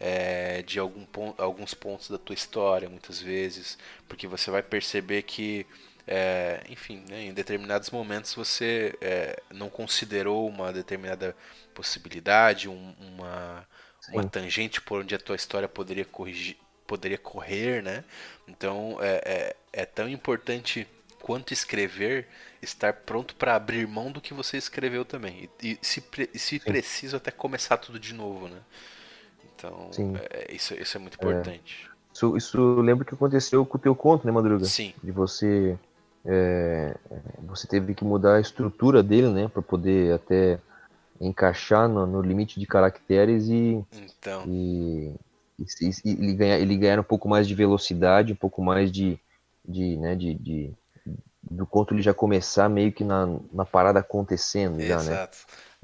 é, de algum ponto, alguns pontos da tua história, muitas vezes, porque você vai perceber que é, enfim, né, em determinados momentos você é, não considerou uma determinada possibilidade, um, uma, uma tangente por onde a tua história poderia corrigir, poderia correr, né? Então é, é, é tão importante quanto escrever estar pronto para abrir mão do que você escreveu também e, e se, se preciso até começar tudo de novo, né? Então é, isso, isso é muito é. importante. Isso, isso lembra que aconteceu com o teu conto, né, Madruga? Sim. De você é, você teve que mudar a estrutura dele, né, para poder até encaixar no, no, limite de caracteres e, então. e, e, e, ele, ganhar, ele ganhar um pouco mais de velocidade, um pouco mais de, de, né, de, de do conto ele já começar meio que na, na parada acontecendo Exato. já, né?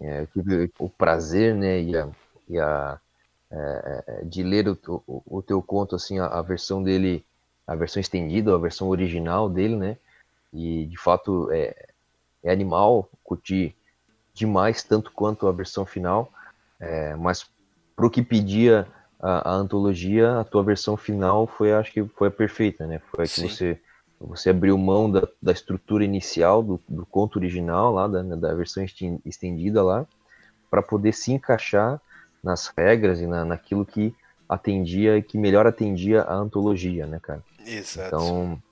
É, eu tive o prazer, né, e a, e a é, é, de ler o, o, o, teu conto assim, a, a, versão dele, a versão estendida, a versão original dele, né? E de fato é, é animal curtir demais, tanto quanto a versão final. É, mas pro que pedia a, a, antologia, a tua versão final foi, acho que foi a perfeita, né? Foi a que você você abriu mão da, da estrutura inicial do, do conto original lá, da, da versão estendida lá, para poder se encaixar nas regras e na, naquilo que atendia, que melhor atendia a antologia, né, cara? Exato. Então,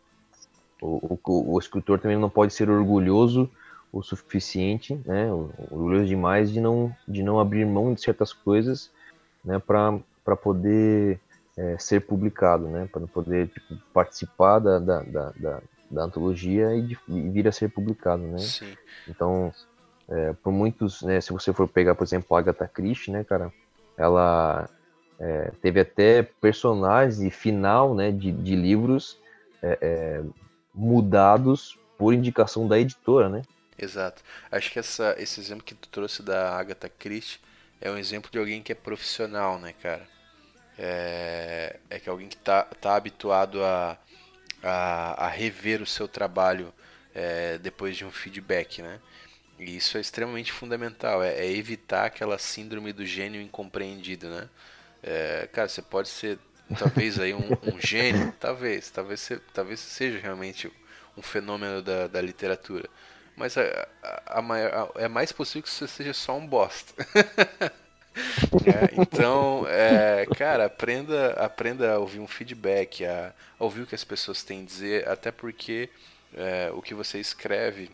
o, o, o escritor também não pode ser orgulhoso o suficiente, né, orgulhoso demais de não, de não abrir mão de certas coisas, né, para poder é, ser publicado, né, para poder tipo, participar da, da, da, da, da antologia e, de, e, vir a ser publicado, né. Sim. Então, é, por muitos, né, se você for pegar, por exemplo, a Agatha Christie, né, cara, ela é, teve até personagens e final, né, de, de livros é, é, mudados por indicação da editora, né? Exato. Acho que essa, esse exemplo que tu trouxe da Agatha Christie é um exemplo de alguém que é profissional, né, cara? É, é que alguém que tá, tá habituado a, a, a rever o seu trabalho é, depois de um feedback, né? E isso é extremamente fundamental, é, é evitar aquela síndrome do gênio incompreendido, né? É, cara, você pode ser talvez aí um, um gênio, talvez, talvez, você, talvez seja realmente um fenômeno da, da literatura. Mas a, a, a maior, é mais possível que você seja só um bosta. é, então, é, cara, aprenda, aprenda a ouvir um feedback, a, a, ouvir o que as pessoas têm a dizer, até porque é, o que você escreve,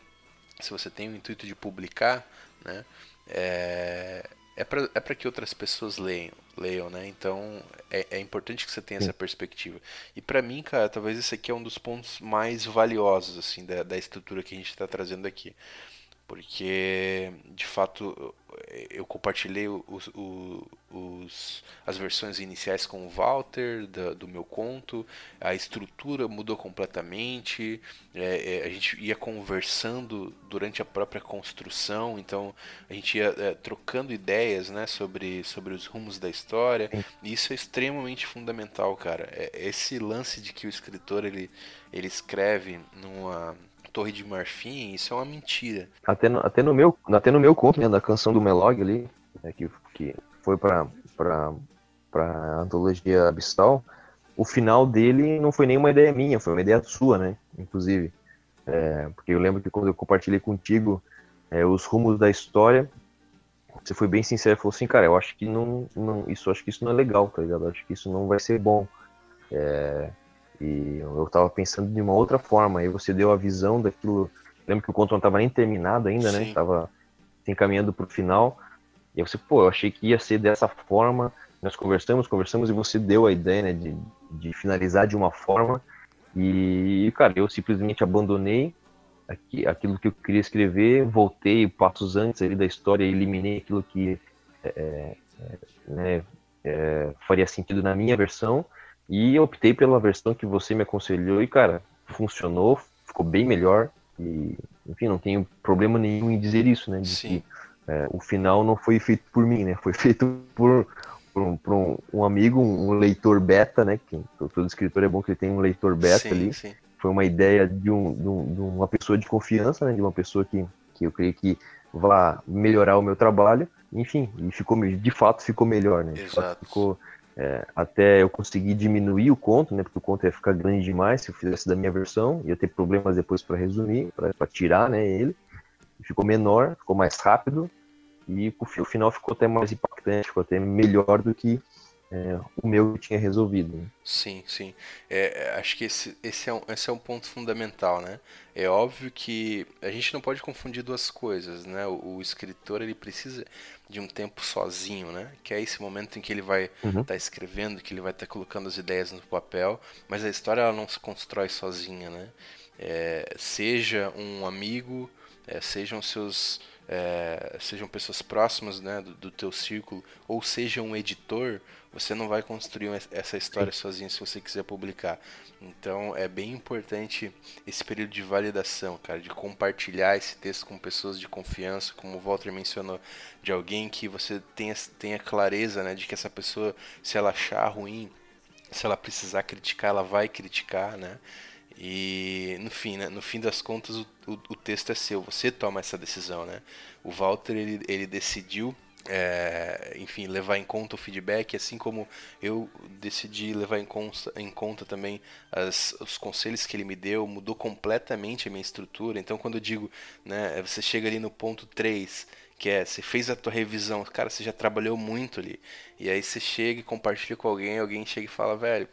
se você tem o intuito de publicar, né, é, é para é que outras pessoas leiam, leiam né? Então é, é importante que você tenha essa perspectiva. E para mim, cara, talvez esse aqui é um dos pontos mais valiosos assim da, da estrutura que a gente está trazendo aqui. Porque de fato eu compartilhei os, os, as versões iniciais com o Walter do, do meu conto, a estrutura mudou completamente, é, é, a gente ia conversando durante a própria construção, então a gente ia é, trocando ideias né, sobre, sobre os rumos da história, e isso é extremamente fundamental, cara. É, esse lance de que o escritor ele, ele escreve numa Torre de Marfim, isso é uma mentira. Até no, até no meu, até no meu conto, né, da canção do Melog ali, né, que, que foi para para antologia Abissal, o final dele não foi nenhuma ideia minha, foi uma ideia sua, né? Inclusive, é, porque eu lembro que quando eu compartilhei contigo é, os rumos da história, você foi bem sincero, falou assim, cara, eu acho que não, não, isso acho que isso não é legal, tá ligado? Eu acho que isso não vai ser bom. É, e eu estava pensando de uma outra forma. Aí você deu a visão daquilo. Lembro que o conto não estava nem terminado ainda, né? Sim. né? Estava se encaminhando para o final. E você, pô, eu achei que ia ser dessa forma. Nós conversamos, conversamos e você deu a ideia, né, de, de finalizar de uma forma. E, cara, eu simplesmente abandonei aqui, aquilo que eu queria escrever, voltei passos antes ali da história, eliminei aquilo que é, é, né, é, faria sentido na minha versão e optei pela versão que você me aconselhou e, cara, funcionou, ficou bem melhor. E, enfim, não tenho problema nenhum em dizer isso, né? De Sim. que é, o final não foi feito por mim, né? Foi feito por, por, um, por um, um, amigo, um, leitor beta, né? Que todo escritor é bom que ele tem um leitor beta sim, ali. Sim. Foi uma ideia de, um, de, de, uma pessoa de confiança, né? De uma pessoa que, que eu creio que vá melhorar o meu trabalho. Enfim, e ficou, de fato ficou melhor, né? De Exato. fato ficou é, até eu conseguir diminuir o conto, né? Porque o conto ia ficar grande demais se eu fizesse da minha versão, ia ter problemas depois para resumir, para tirar, né? Ele ficou menor, ficou mais rápido e o final ficou até mais impactante, ficou até melhor do que é, o meu tinha resolvido. Né? Sim, sim. É, é, acho que esse, esse, é um, esse é um ponto fundamental, né? É óbvio que a gente não pode confundir duas coisas, né? O, o escritor ele precisa de um tempo sozinho, né? Que é esse momento em que ele vai estar uhum. tá escrevendo, que ele vai estar tá colocando as ideias no papel, mas a história ela não se constrói sozinha, né? É, seja um amigo, é, sejam seus é, sejam pessoas próximas né, do, do teu círculo, ou seja um editor, você não vai construir essa história sozinho se você quiser publicar. Então é bem importante esse período de validação, cara, de compartilhar esse texto com pessoas de confiança, como o Walter mencionou, de alguém que você tenha, tenha clareza né, de que essa pessoa, se ela achar ruim, se ela precisar criticar, ela vai criticar, né? E no fim, né, no fim das contas, o, o, o, texto é seu, você toma essa decisão, né? O Walter ele, ele decidiu, é, enfim, levar em conta o feedback, assim como eu decidi levar em conta, em conta também as, os conselhos que ele me deu, mudou completamente a minha estrutura. Então, quando eu digo, né, você chega ali no ponto 3 que é, você fez a tua revisão, cara, você já trabalhou muito ali. E aí você chega e compartilha com alguém, alguém chega e fala, velho,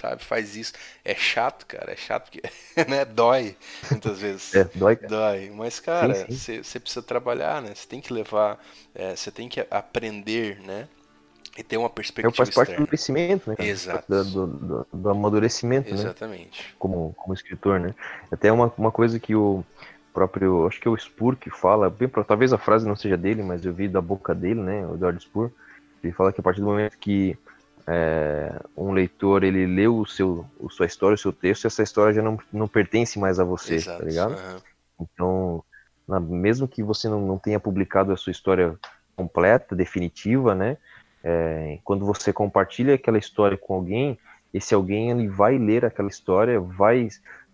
sabe, faz isso. É chato, cara, é chato porque, né, dói muitas vezes. É, dói. Cara. Dói. Mas, cara, você precisa trabalhar, né? Você tem que levar, você é, tem que aprender, né? E ter uma perspectiva. faz parte do crescimento, né? Cara? Exato. Do, do, do, amadurecimento, Exatamente. né? Como, como escritor, né? Até uma, uma coisa que o próprio, acho que é o Spur que fala, bem, talvez a frase não seja dele, mas eu vi da boca dele, né, o Eduardo Spur, ele fala que a partir do momento que é, um leitor ele leu o seu, a sua história, o seu texto, essa história já não, não pertence mais a você, tá Exato, tá ligado? Uhum. Então, na, mesmo que você não, não tenha publicado a sua história completa, definitiva, né, é, quando você compartilha aquela história com alguém, esse alguém ele vai ler aquela história, vai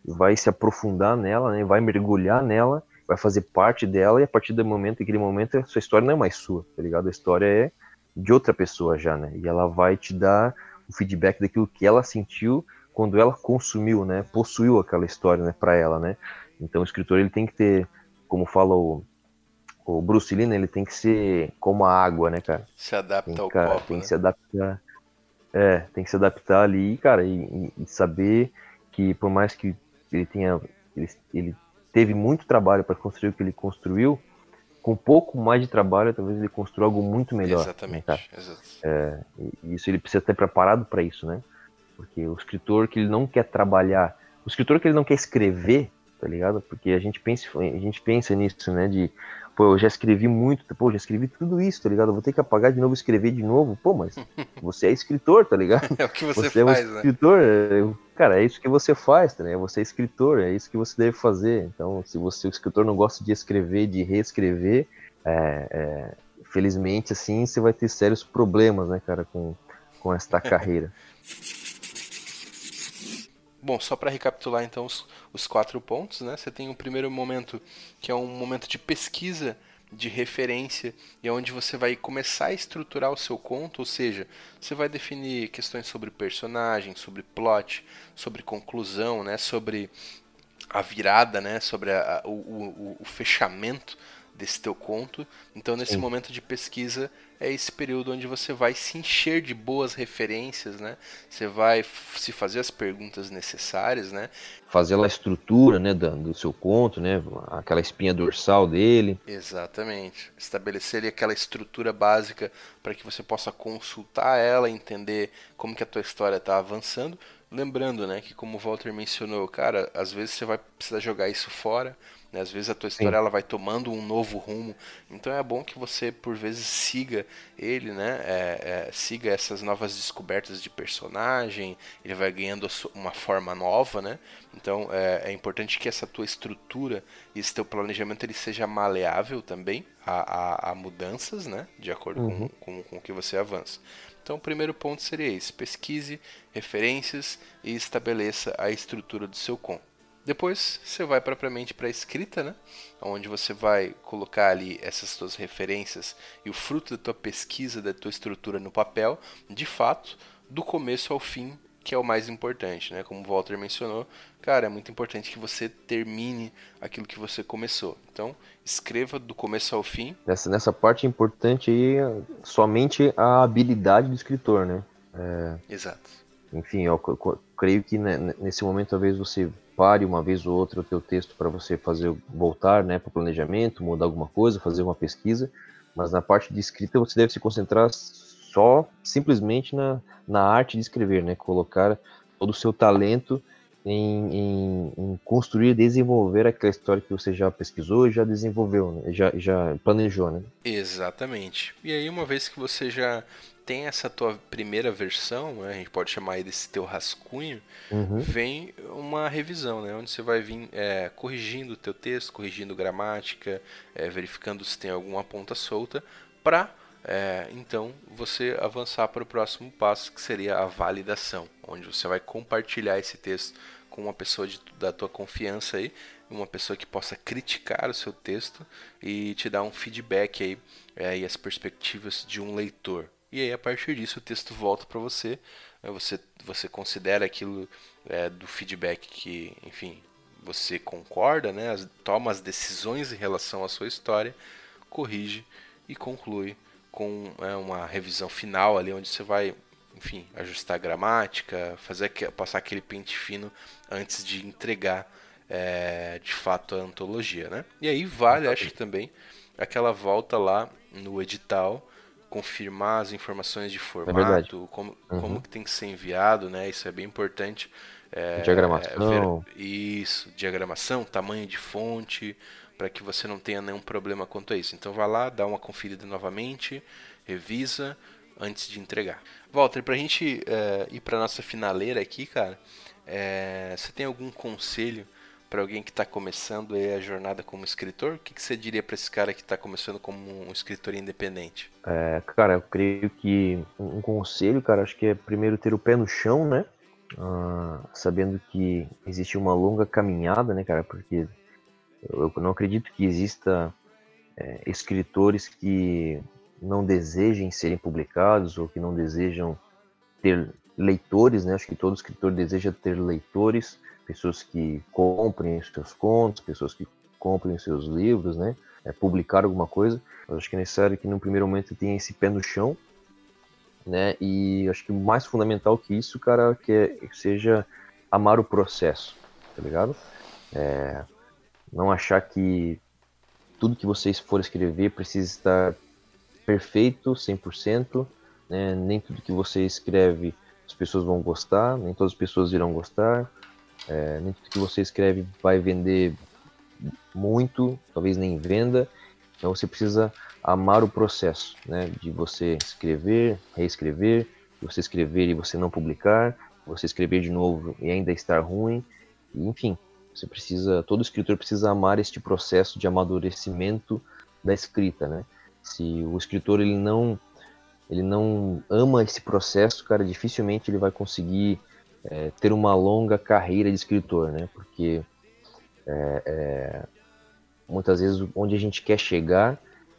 vai se aprofundar nela, né? vai mergulhar nela, vai fazer parte dela, e a partir do momento, aquele momento, a sua história não é mais sua, tá ligado? A história é de outra pessoa já, né? E ela vai te dar o feedback daquilo que ela sentiu quando ela consumiu, né? Possuiu aquela história, né? Para ela, né? Então o escritor ele tem que ter, como fala o, o Bruce Lee, né? ele tem que ser como a água, né, cara? Se adapta tem, ao cara, copo, Tem né? que se adaptar. É, tem que se adaptar ali, cara, e, e saber que por mais que ele tenha ele, ele teve muito trabalho para construir o que ele construiu, com um pouco mais de trabalho, talvez ele construa algo muito melhor. Exatamente. Né, é, isso ele precisa estar preparado para isso, né? Porque o escritor que ele não quer trabalhar, o escritor que ele não quer escrever, tá ligado? Porque a gente pensa, a gente pensa nisso, né? De, pô, eu já escrevi muito, pô, já escrevi tudo isso, tá ligado? Eu vou ter que apagar de novo, escrever de novo. Pô, mas você é escritor, tá ligado? É o que você, você faz, é um escritor, né? cara, é isso que você faz, tá, né? Você é escritor, é isso que você deve fazer. Então, se você, o escritor, não gosta de escrever, de reescrever, é, é, felizmente, assim, você vai ter sérios problemas, né, cara, com, com esta carreira. Bom, só para recapitular então os, os, quatro pontos, né? Você tem o um primeiro momento que é um momento de pesquisa, de referência, e é onde você vai começar a estruturar o seu conto, ou seja, você vai definir questões sobre personagem, sobre plot, sobre conclusão, né? Sobre a virada, né? Sobre a, a, o, o, o fechamento desse teu conto. Então, nesse Sim. momento de pesquisa, é esse período onde você vai se encher de boas referências, né? Você vai se fazer as perguntas necessárias, né? Fazer a estrutura, né, do seu conto, né? Aquela espinha dorsal dele. Exatamente. Estabelecer ali aquela estrutura básica para que você possa consultar ela, entender como que a tua história está avançando. Lembrando, né, que como o Walter mencionou, cara, às vezes você vai precisar jogar isso fora, né? Às vezes a tua história ela vai tomando um novo rumo. Então é bom que você, por vezes, siga ele, né? É, é, siga essas novas descobertas de personagem. Ele vai ganhando uma forma nova, né? Então é, é importante que essa tua estrutura e esse teu planejamento ele seja maleável também a, a, a mudanças, né? De acordo uhum. com, com, com o que você avança. Então, o primeiro ponto seria esse: pesquise referências e estabeleça a estrutura do seu conto. Depois você vai propriamente para a escrita, né? Onde você vai colocar ali essas suas referências e o fruto da tua pesquisa, da tua estrutura no papel, de fato, do começo ao fim, que é o mais importante, né? Como o Walter mencionou, cara, é muito importante que você termine aquilo que você começou. Então, escreva do começo ao fim. Nessa, nessa parte importante aí, somente a habilidade do escritor, né? É... Exato. Enfim, eu, creio que nesse momento talvez você pare uma vez ou outra o teu texto para você fazer voltar, né, para o planejamento, mudar alguma coisa, fazer uma pesquisa, mas na parte de escrita você deve se concentrar só simplesmente na, na arte de escrever, né, colocar todo o seu talento em, em, em construir, desenvolver aquela história que você já pesquisou e já desenvolveu, né, já, já planejou, né? Exatamente. E aí uma vez que você já tem essa tua primeira versão, né, a gente pode chamar desse teu rascunho, uhum. vem uma revisão, né, onde você vai vir é, corrigindo o teu texto, corrigindo gramática, é, verificando se tem alguma ponta solta, para é, então você avançar para o próximo passo, que seria a validação, onde você vai compartilhar esse texto com uma pessoa de, da tua confiança aí, uma pessoa que possa criticar o seu texto e te dar um feedback aí é, e as perspectivas de um leitor. E aí, a partir disso, o texto volta para você. Né? Você, você considera aquilo é, do feedback que, enfim, você concorda, né? As, toma as decisões em relação à sua história, corrige e conclui com é, uma revisão final ali, onde você vai, enfim, ajustar a gramática, fazer passar aquele pente fino antes de entregar é, de fato a antologia, né? E aí vale, acho que também, aquela volta lá no edital confirmar as informações de formato, é como, uhum. como que tem que ser enviado, né? Isso é bem importante. É, diagramação. Ver, isso, diagramação, tamanho de fonte, para que você não tenha nenhum problema quanto a isso. Então vá lá, dá uma conferida novamente, revisa antes de entregar. Walter, para a gente é, ir para nossa finaleira aqui, cara, é, você tem algum conselho para alguém que está começando a jornada como escritor? O que, que você diria para esse cara que está começando como um escritor independente? É, cara, eu creio que um conselho, cara, acho que é primeiro ter o pé no chão, né? Ah, sabendo que existe uma longa caminhada, né, cara? Porque eu não acredito que exista é, escritores que não desejem serem publicados ou que não desejam ter leitores, né? Acho que todo escritor deseja ter leitores pessoas que comprem os seus contos, pessoas que comprem os seus livros, né? É, publicar alguma coisa. Eu acho que é necessário que no primeiro momento tenha esse pé no chão, né? E acho que mais fundamental que isso, cara, que, é, que seja amar o processo, tá ligado? É, não achar que tudo que vocês for escrever precisa estar perfeito, 100%, né? Nem tudo que você escreve as pessoas vão gostar, nem todas as pessoas irão gostar É, nem tudo que você escreve vai vender muito, talvez nem venda. Então você precisa amar o processo, né? De você escrever, reescrever, você escrever e você não publicar, você escrever de novo e ainda estar ruim, enfim, você precisa, todo escritor precisa amar este processo de amadurecimento da escrita, né? Se o escritor ele não ele não ama esse processo, cara, dificilmente ele vai conseguir é, ter uma longa carreira de escritor, né? Porque é, é, muitas vezes onde a gente quer chegar,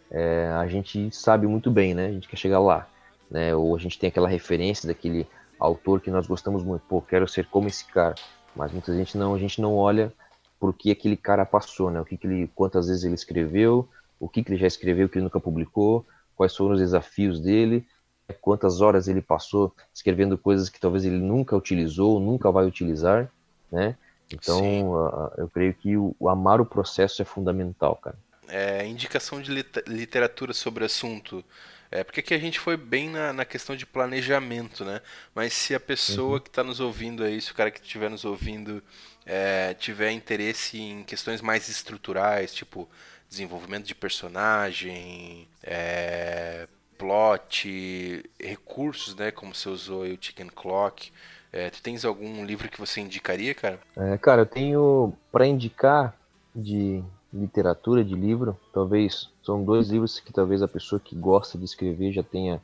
é, a gente sabe muito bem, né? A gente quer chegar lá, né? Ou a gente tem aquela referência daquele autor que nós gostamos muito, pô, quero ser como esse cara. Mas muita gente não, a gente não olha por que aquele cara passou, né? O que, que ele, quantas vezes ele escreveu, o que, que ele já escreveu que ele nunca publicou, quais foram os desafios dele, quantas horas ele passou escrevendo coisas que talvez ele nunca utilizou, nunca vai utilizar, né? Então, eu creio que o, o, amar o processo é fundamental, cara. É, indicação de literatura sobre o assunto. É, porque aqui a gente foi bem na, na questão de planejamento, né? Mas se a pessoa uhum. que está nos ouvindo aí, se o cara que estiver nos ouvindo é, tiver interesse em questões mais estruturais, tipo desenvolvimento de personagem, é, plot, recursos, né? Como você usou aí o Chicken Clock. É, tu tens algum livro que você indicaria, cara? É, cara, eu tenho para indicar de literatura, de livro, talvez são dois livros que talvez a pessoa que gosta de escrever já tenha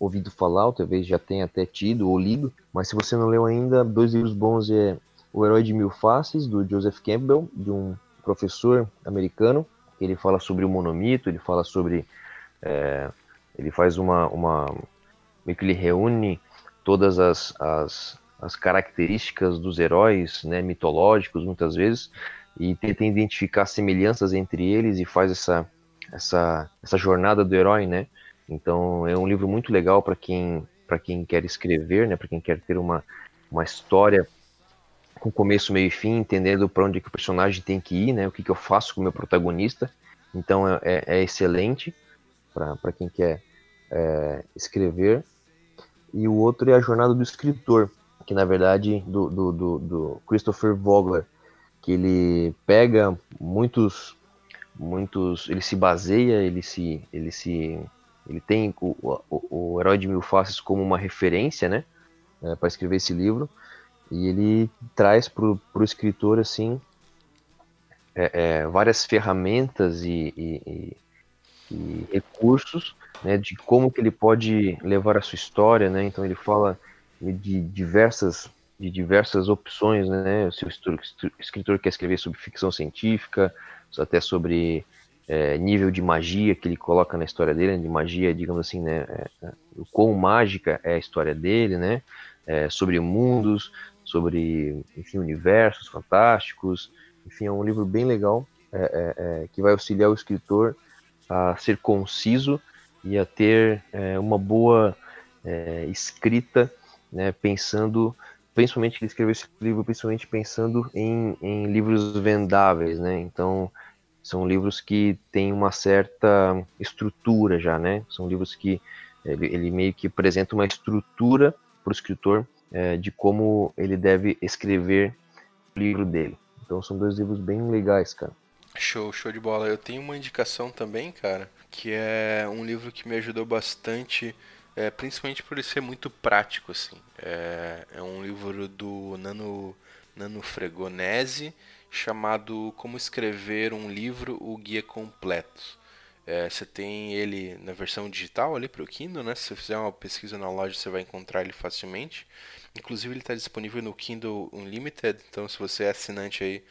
ouvido falar, ou talvez já tenha até tido ou lido, mas se você não leu ainda, dois livros bons é O Herói de Mil Faces, do Joseph Campbell, de um professor americano, ele fala sobre o monomito, ele fala sobre... É, ele faz uma... uma meio que ele reúne todas as, as, as características dos heróis né, mitológicos, muitas vezes, e tenta identificar semelhanças entre eles e faz essa, essa, essa jornada do herói, né? Então é um livro muito legal para quem para quem quer escrever, né? Para quem quer ter uma, uma história com começo, meio e fim, entendendo para onde que o personagem tem que ir, né? O que, que eu faço com o meu protagonista. Então é, é, é excelente para quem quer é, escrever. E o outro é a jornada do escritor, que na verdade do, do, do, do Christopher Vogler que ele pega muitos muitos ele se baseia ele se ele se ele tem o, o, o herói de mil faces como uma referência né é, para escrever esse livro e ele traz para o escritor assim é, é, várias ferramentas e, e, e, recursos né, de como que ele pode levar a sua história né então ele fala de diversas de diversas opções, né? Se o escritor quer escrever sobre ficção científica, até sobre é, nível de magia que ele coloca na história dele, de magia, digamos assim, né? É, é, o quão mágica é a história dele, né? É, sobre mundos, sobre, enfim, universos fantásticos. Enfim, é um livro bem legal é, é, que vai auxiliar o escritor a ser conciso e a ter uma boa escrita, né? Pensando principalmente ele escreveu esse livro principalmente pensando em, em livros vendáveis, né? Então são livros que têm uma certa estrutura já, né? São livros que ele, ele meio que apresenta uma estrutura para o escritor é, de como ele deve escrever o livro dele. Então são dois livros bem legais, cara. Show, show de bola. Eu tenho uma indicação também, cara, que é um livro que me ajudou bastante é, principalmente por ele ser muito prático, assim. É, é um livro do Nano, Nano Fregonese chamado Como Escrever um Livro, o Guia Completo. É, você tem ele na versão digital ali para o Kindle, né? Se você fizer uma pesquisa na loja, você vai encontrar ele facilmente. Inclusive, ele está disponível no Kindle Unlimited, então se você é assinante aí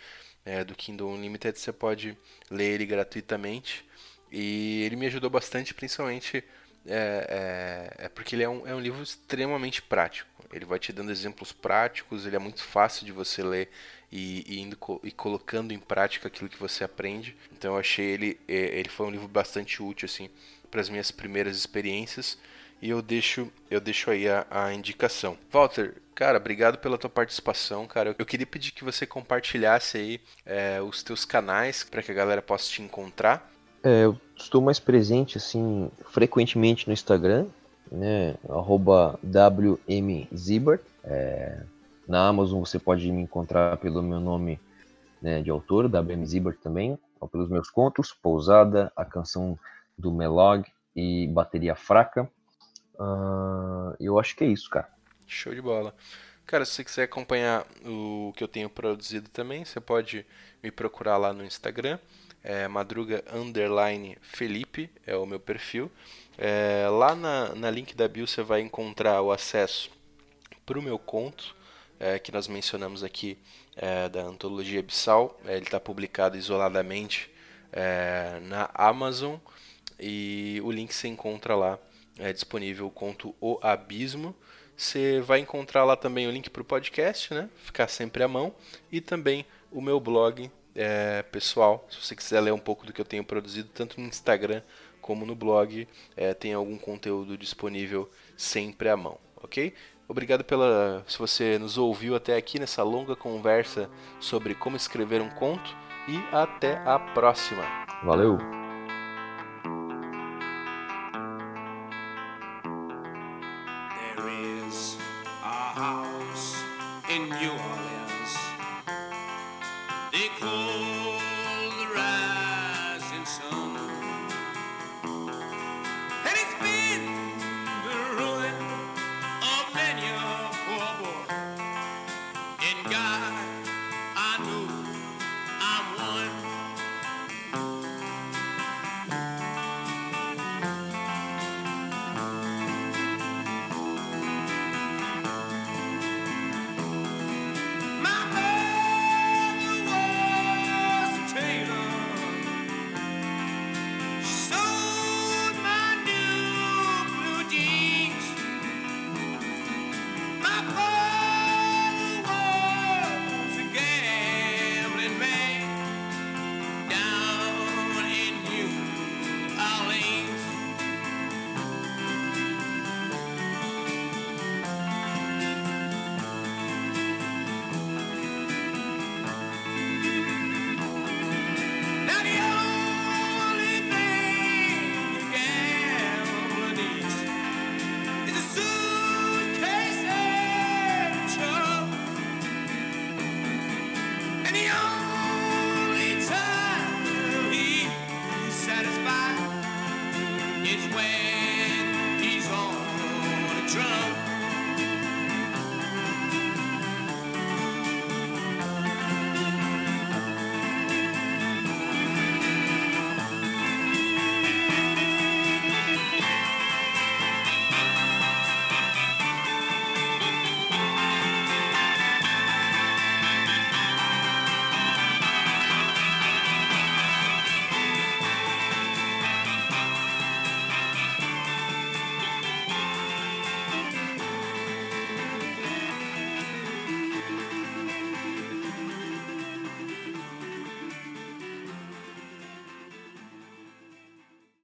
é, do Kindle Unlimited, você pode ler ele gratuitamente. E ele me ajudou bastante, principalmente é, é, é, porque ele é um, é um livro extremamente prático. Ele vai te dando exemplos práticos, ele é muito fácil de você ler e, e, indo, e colocando em prática aquilo que você aprende. Então eu achei ele, é, ele foi um livro bastante útil assim para as minhas primeiras experiências e eu deixo eu deixo aí a, a, indicação. Walter, cara, obrigado pela tua participação, cara. Eu queria pedir que você compartilhasse aí é, os teus canais para que a galera possa te encontrar. É, estou mais presente, assim, frequentemente no Instagram, né, WMZibert. É, Na Amazon você pode me encontrar pelo meu nome né, de autor, WM também, ou pelos meus contos, Pousada, a canção do Melog e Bateria Fraca. Uh, eu acho que é isso, cara. Show de bola. Cara, se você quiser acompanhar o que eu tenho produzido também, você pode me procurar lá no Instagram. É madruga underline Felipe é o meu perfil. É, lá na, na link da bio você vai encontrar o acesso para o meu conto, é, que nós mencionamos aqui, é, da antologia Bissau. É, ele está publicado isoladamente é, na Amazon e o link você encontra lá. É disponível o conto O Abismo. Você vai encontrar lá também o link para o podcast, né? Ficar sempre à mão. E também o meu blog é, pessoal. Se você quiser ler um pouco do que eu tenho produzido, tanto no Instagram como no blog, é, tem algum conteúdo disponível sempre à mão, ok? Obrigado pela se você nos ouviu até aqui nessa longa conversa sobre como escrever um conto e até a próxima. Valeu.